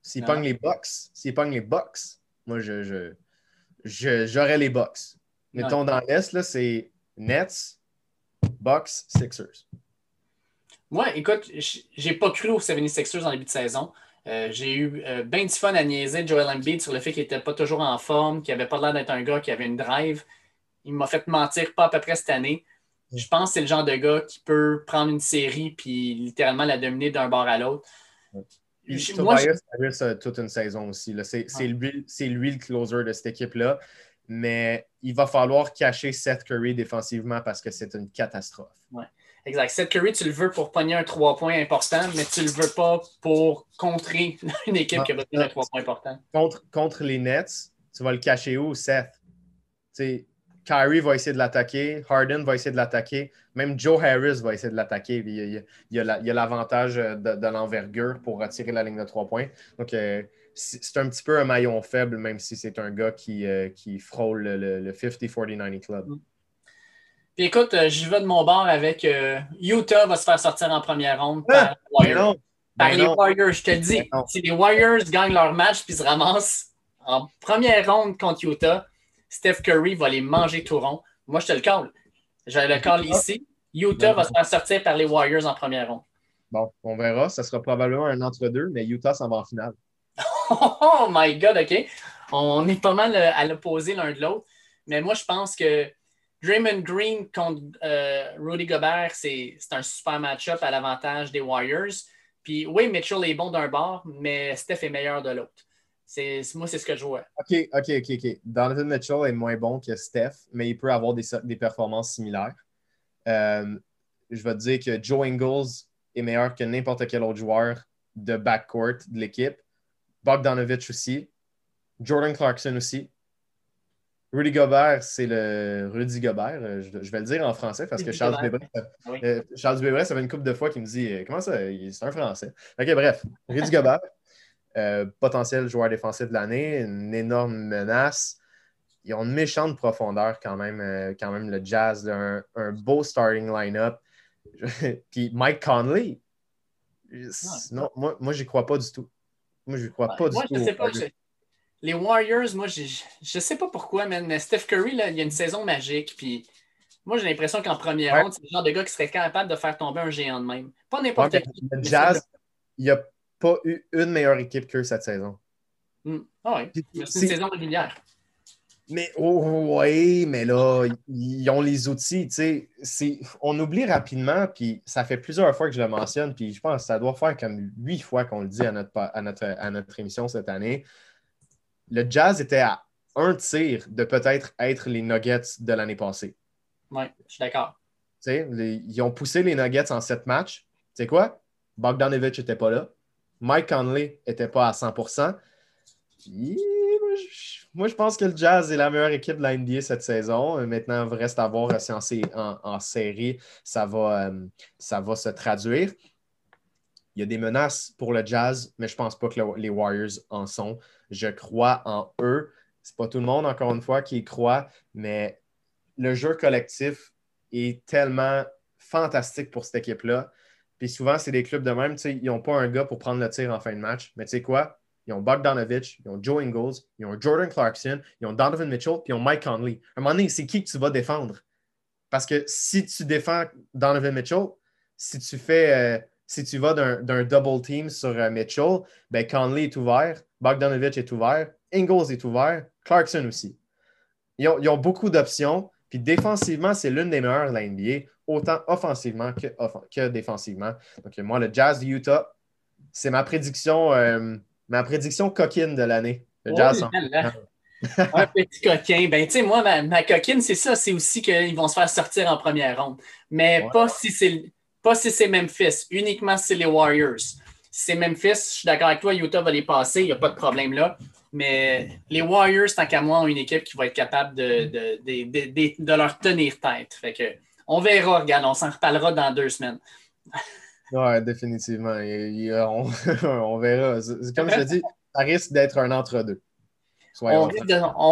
s'ils pognent les Bucks, s'ils pognent les Bucks, moi, je, j'aurais les Bucks. Mettons dans l'Est, c'est Nets, Bucks, Sixers. Moi, écoute, j'ai pas cru aux 76ers en début de saison. Euh, j'ai eu euh, bien du fun à niaiser Joel Embiid sur le fait qu'il n'était pas toujours en forme, qu'il n'avait pas l'air d'être un gars qui avait une drive. Il m'a fait mentir pas à peu près cette année. Je pense que c'est le genre de gars qui peut prendre une série puis littéralement la dominer d'un bord à l'autre Tobias Harris a toute une saison aussi. C'est lui, lui, le closer de cette équipe-là. Mais il va falloir cacher Seth Curry défensivement parce que c'est une catastrophe. Ouais. Exact. Seth Curry, tu le veux pour pogner un 3 points important, mais tu le veux pas pour contrer une équipe qui a besoin d'un 3 points important. Contre, contre les Nets, tu vas le cacher où, Seth? sais, Kyrie va essayer de l'attaquer, Harden va essayer de l'attaquer, même Joe Harris va essayer de l'attaquer. Il, y a l'avantage de, l'envergure pour retirer la ligne de trois points. Donc, euh, c'est un petit peu un maillon faible, même si c'est un gars qui, euh, qui frôle le, 50-40-90 Club. Mm. Puis écoute, euh, j'y vais de mon bord avec Utah va se faire sortir en première ronde par, ah, Warriors. par les Warriors. Je te dis, si les Warriors gagnent leur match puis se ramassent en première ronde contre Utah, Steph Curry va les manger tout rond. Moi, je te le call. J'ai le call ici. Utah va se faire sortir par les Warriors en première ronde. Bon, on verra. Ça sera probablement un entre-deux, mais Utah s'en va en finale. oh my God, OK. On est pas mal euh, à l'opposé l'un de l'autre. Mais moi, je pense que Draymond Green contre euh, Rudy Gobert, c'est un super match-up à l'avantage des Warriors. Puis oui, Mitchell est bon d'un bord, mais Steph est meilleur de l'autre. Moi, c'est ce que je vois. OK, OK, OK, OK. Donovan Mitchell est moins bon que Steph, mais il peut avoir des, des performances similaires. Euh, je vais te dire que Joe Ingles est meilleur que n'importe quel autre joueur de backcourt de l'équipe. Bogdanovich aussi. Jordan Clarkson aussi. Rudy Gobert, c'est le Rudy Gobert. Euh, je, vais le dire en français parce que Charles Bébré, euh, Charles ça fait une couple de fois qu'il me dit Comment ça C'est un français. OK, bref. Rudy Gobert. Euh, potentiel joueur défensif de l'année, une énorme menace. Ils ont une méchante profondeur quand même, euh, quand même le Jazz, un, beau starting line-up. Puis Mike Conley, non, moi, moi j'y crois pas du tout. Moi, je crois pas du tout. les Warriors, moi, je ne sais pas pourquoi, mais Steph Curry, là, il y a une saison magique. Puis moi, j'ai l'impression qu'en première ronde, c'est le genre de gars qui serait capable de faire tomber un géant de même. Pas n'importe qui. Le Jazz, il y a pas eu une meilleure équipe qu'eux cette saison. Hmm. Ah oui, c'est une saison régulière. Mais oh, oui, mais là, ils ont les outils. On oublie rapidement, puis ça fait plusieurs fois que je le mentionne, puis je pense que ça doit faire comme huit fois qu'on le dit à notre, à notre, à notre émission cette année. Le Jazz était à un tir de peut-être être les Nuggets de l'année passée. Oui, je suis d'accord. Ils ont poussé les Nuggets en sept matchs. Tu sais quoi? Bogdanovich n'était pas là. Mike Conley n'était pas à 100% moi, je pense que le Jazz est la meilleure équipe de la NBA cette saison. Maintenant, il reste à voir si en, série, ça va, euh, ça va se traduire. Il y a des menaces pour le Jazz, mais je ne pense pas que les Warriors en sont. Je crois en eux. Ce n'est pas tout le monde, encore une fois, qui y croit, mais le jeu collectif est tellement fantastique pour cette équipe-là puis souvent, c'est des clubs de même, ils n'ont pas un gars pour prendre le tir en fin de match. Mais tu sais quoi? Ils ont Bogdanovich, ils ont Joe Ingles, ils ont Jordan Clarkson, ils ont Donovan Mitchell, puis ils ont Mike Conley. À un moment donné, c'est qui que tu vas défendre? Parce que si tu défends Donovan Mitchell, si tu fais, euh, si tu vas d'un double team sur euh, Mitchell, ben Conley est ouvert, Bogdanovich est ouvert, Ingles est ouvert, Clarkson aussi. Ils ont, ils ont beaucoup d'options. Puis défensivement, c'est l'une des meilleures de la NBA autant offensivement que, que défensivement. Donc, moi, le Jazz de Utah, c'est ma prédiction, euh, ma prédiction coquine de l'année. Le Jazz. un petit coquin. Ben, tu sais, moi, ma, coquine, c'est ça. C'est aussi qu'ils vont se faire sortir en première ronde. Mais pas si c'est pas si c'est Memphis, uniquement si c'est les Warriors. Si c'est Memphis, je suis d'accord avec toi, Utah va les passer, il n'y a pas de problème là. Mais les Warriors, tant qu'à moi, ont une équipe qui va être capable de, de, de, de leur tenir tête. Fait que on verra, regarde, on s'en reparlera dans deux semaines. oui, définitivement. on, verra. Comme je te dis, ça risque d'être un entre-deux. On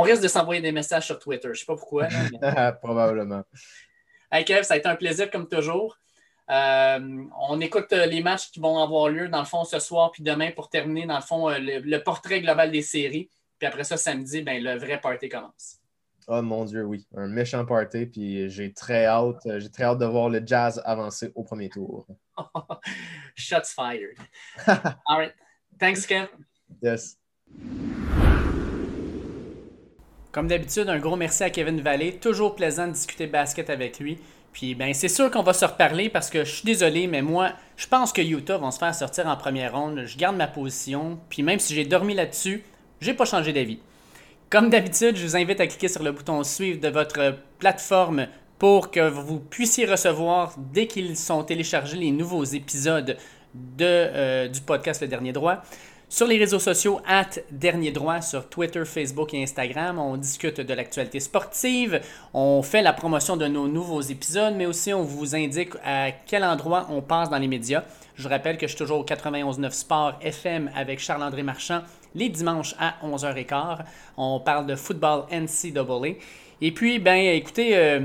risque, de, s'envoyer des messages sur Twitter. Je ne sais pas pourquoi. Probablement. Hey Kev, ça a été un plaisir comme toujours. Euh, on écoute euh, les matchs qui vont avoir lieu dans le fond ce soir puis demain pour terminer dans le fond euh, le, portrait global des séries. Puis après ça, samedi, ben, le vrai party commence. Oh mon Dieu, oui. Un méchant party. Puis j'ai très hâte. Euh, j'ai très hâte de voir le jazz avancer au premier tour. Shots fired. All right. Thanks, Kev. Yes. Comme d'habitude, un gros merci à Kevin Vallée. Toujours plaisant de discuter basket avec lui. Puis ben c'est sûr qu'on va se reparler parce que je suis désolé, mais moi, je pense que Utah vont se faire sortir en première ronde. Je garde ma position. Puis même si j'ai dormi là-dessus, j'ai pas changé d'avis. Comme d'habitude, je vous invite à cliquer sur le bouton suivre de votre plateforme pour que vous puissiez recevoir dès qu'ils sont téléchargés les nouveaux épisodes de, euh, du podcast Le Dernier Droit. Sur les réseaux sociaux, at Dernier Droit, sur Twitter, Facebook et Instagram, on discute de l'actualité sportive, on fait la promotion de nos nouveaux épisodes, mais aussi on vous indique à quel endroit on passe dans les médias. Je rappelle que je suis toujours au 91.9 Sport FM avec Charles-André Marchand les dimanches à 11h15. On parle de football NCAA. Et puis, ben écoutez, euh,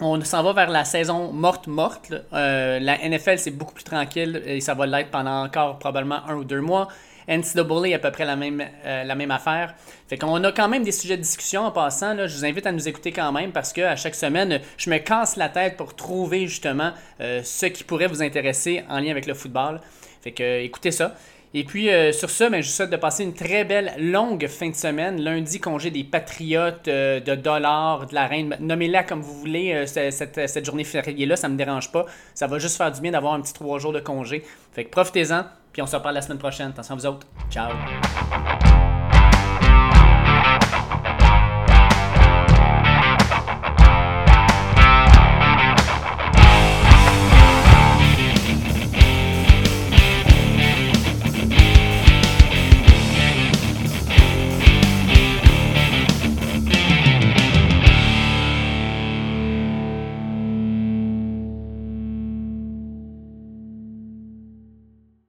on s'en va vers la saison morte-morte. Euh, la NFL, c'est beaucoup plus tranquille et ça va l'être pendant encore probablement un ou deux mois. NCAA, à peu près la même, euh, la même affaire. Fait qu'on a quand même des sujets de discussion en passant. Je vous invite à nous écouter quand même parce qu'à chaque semaine, je me casse la tête pour trouver justement ce qui pourrait vous intéresser en lien avec le football. Fait que écoutez ça. Et puis, euh, sur ce, ben, je vous souhaite de passer une très belle longue fin de semaine. Lundi, congé des Patriotes, de dollars, de la Reine. Nommez-la comme vous voulez, cette, cette, journée fériée-là, ça ne me dérange pas. Ça va juste faire du bien d'avoir un petit trois jours de congé. Fait que profitez-en. Puis on se reparle la semaine prochaine. Attention à vous autres. Ciao.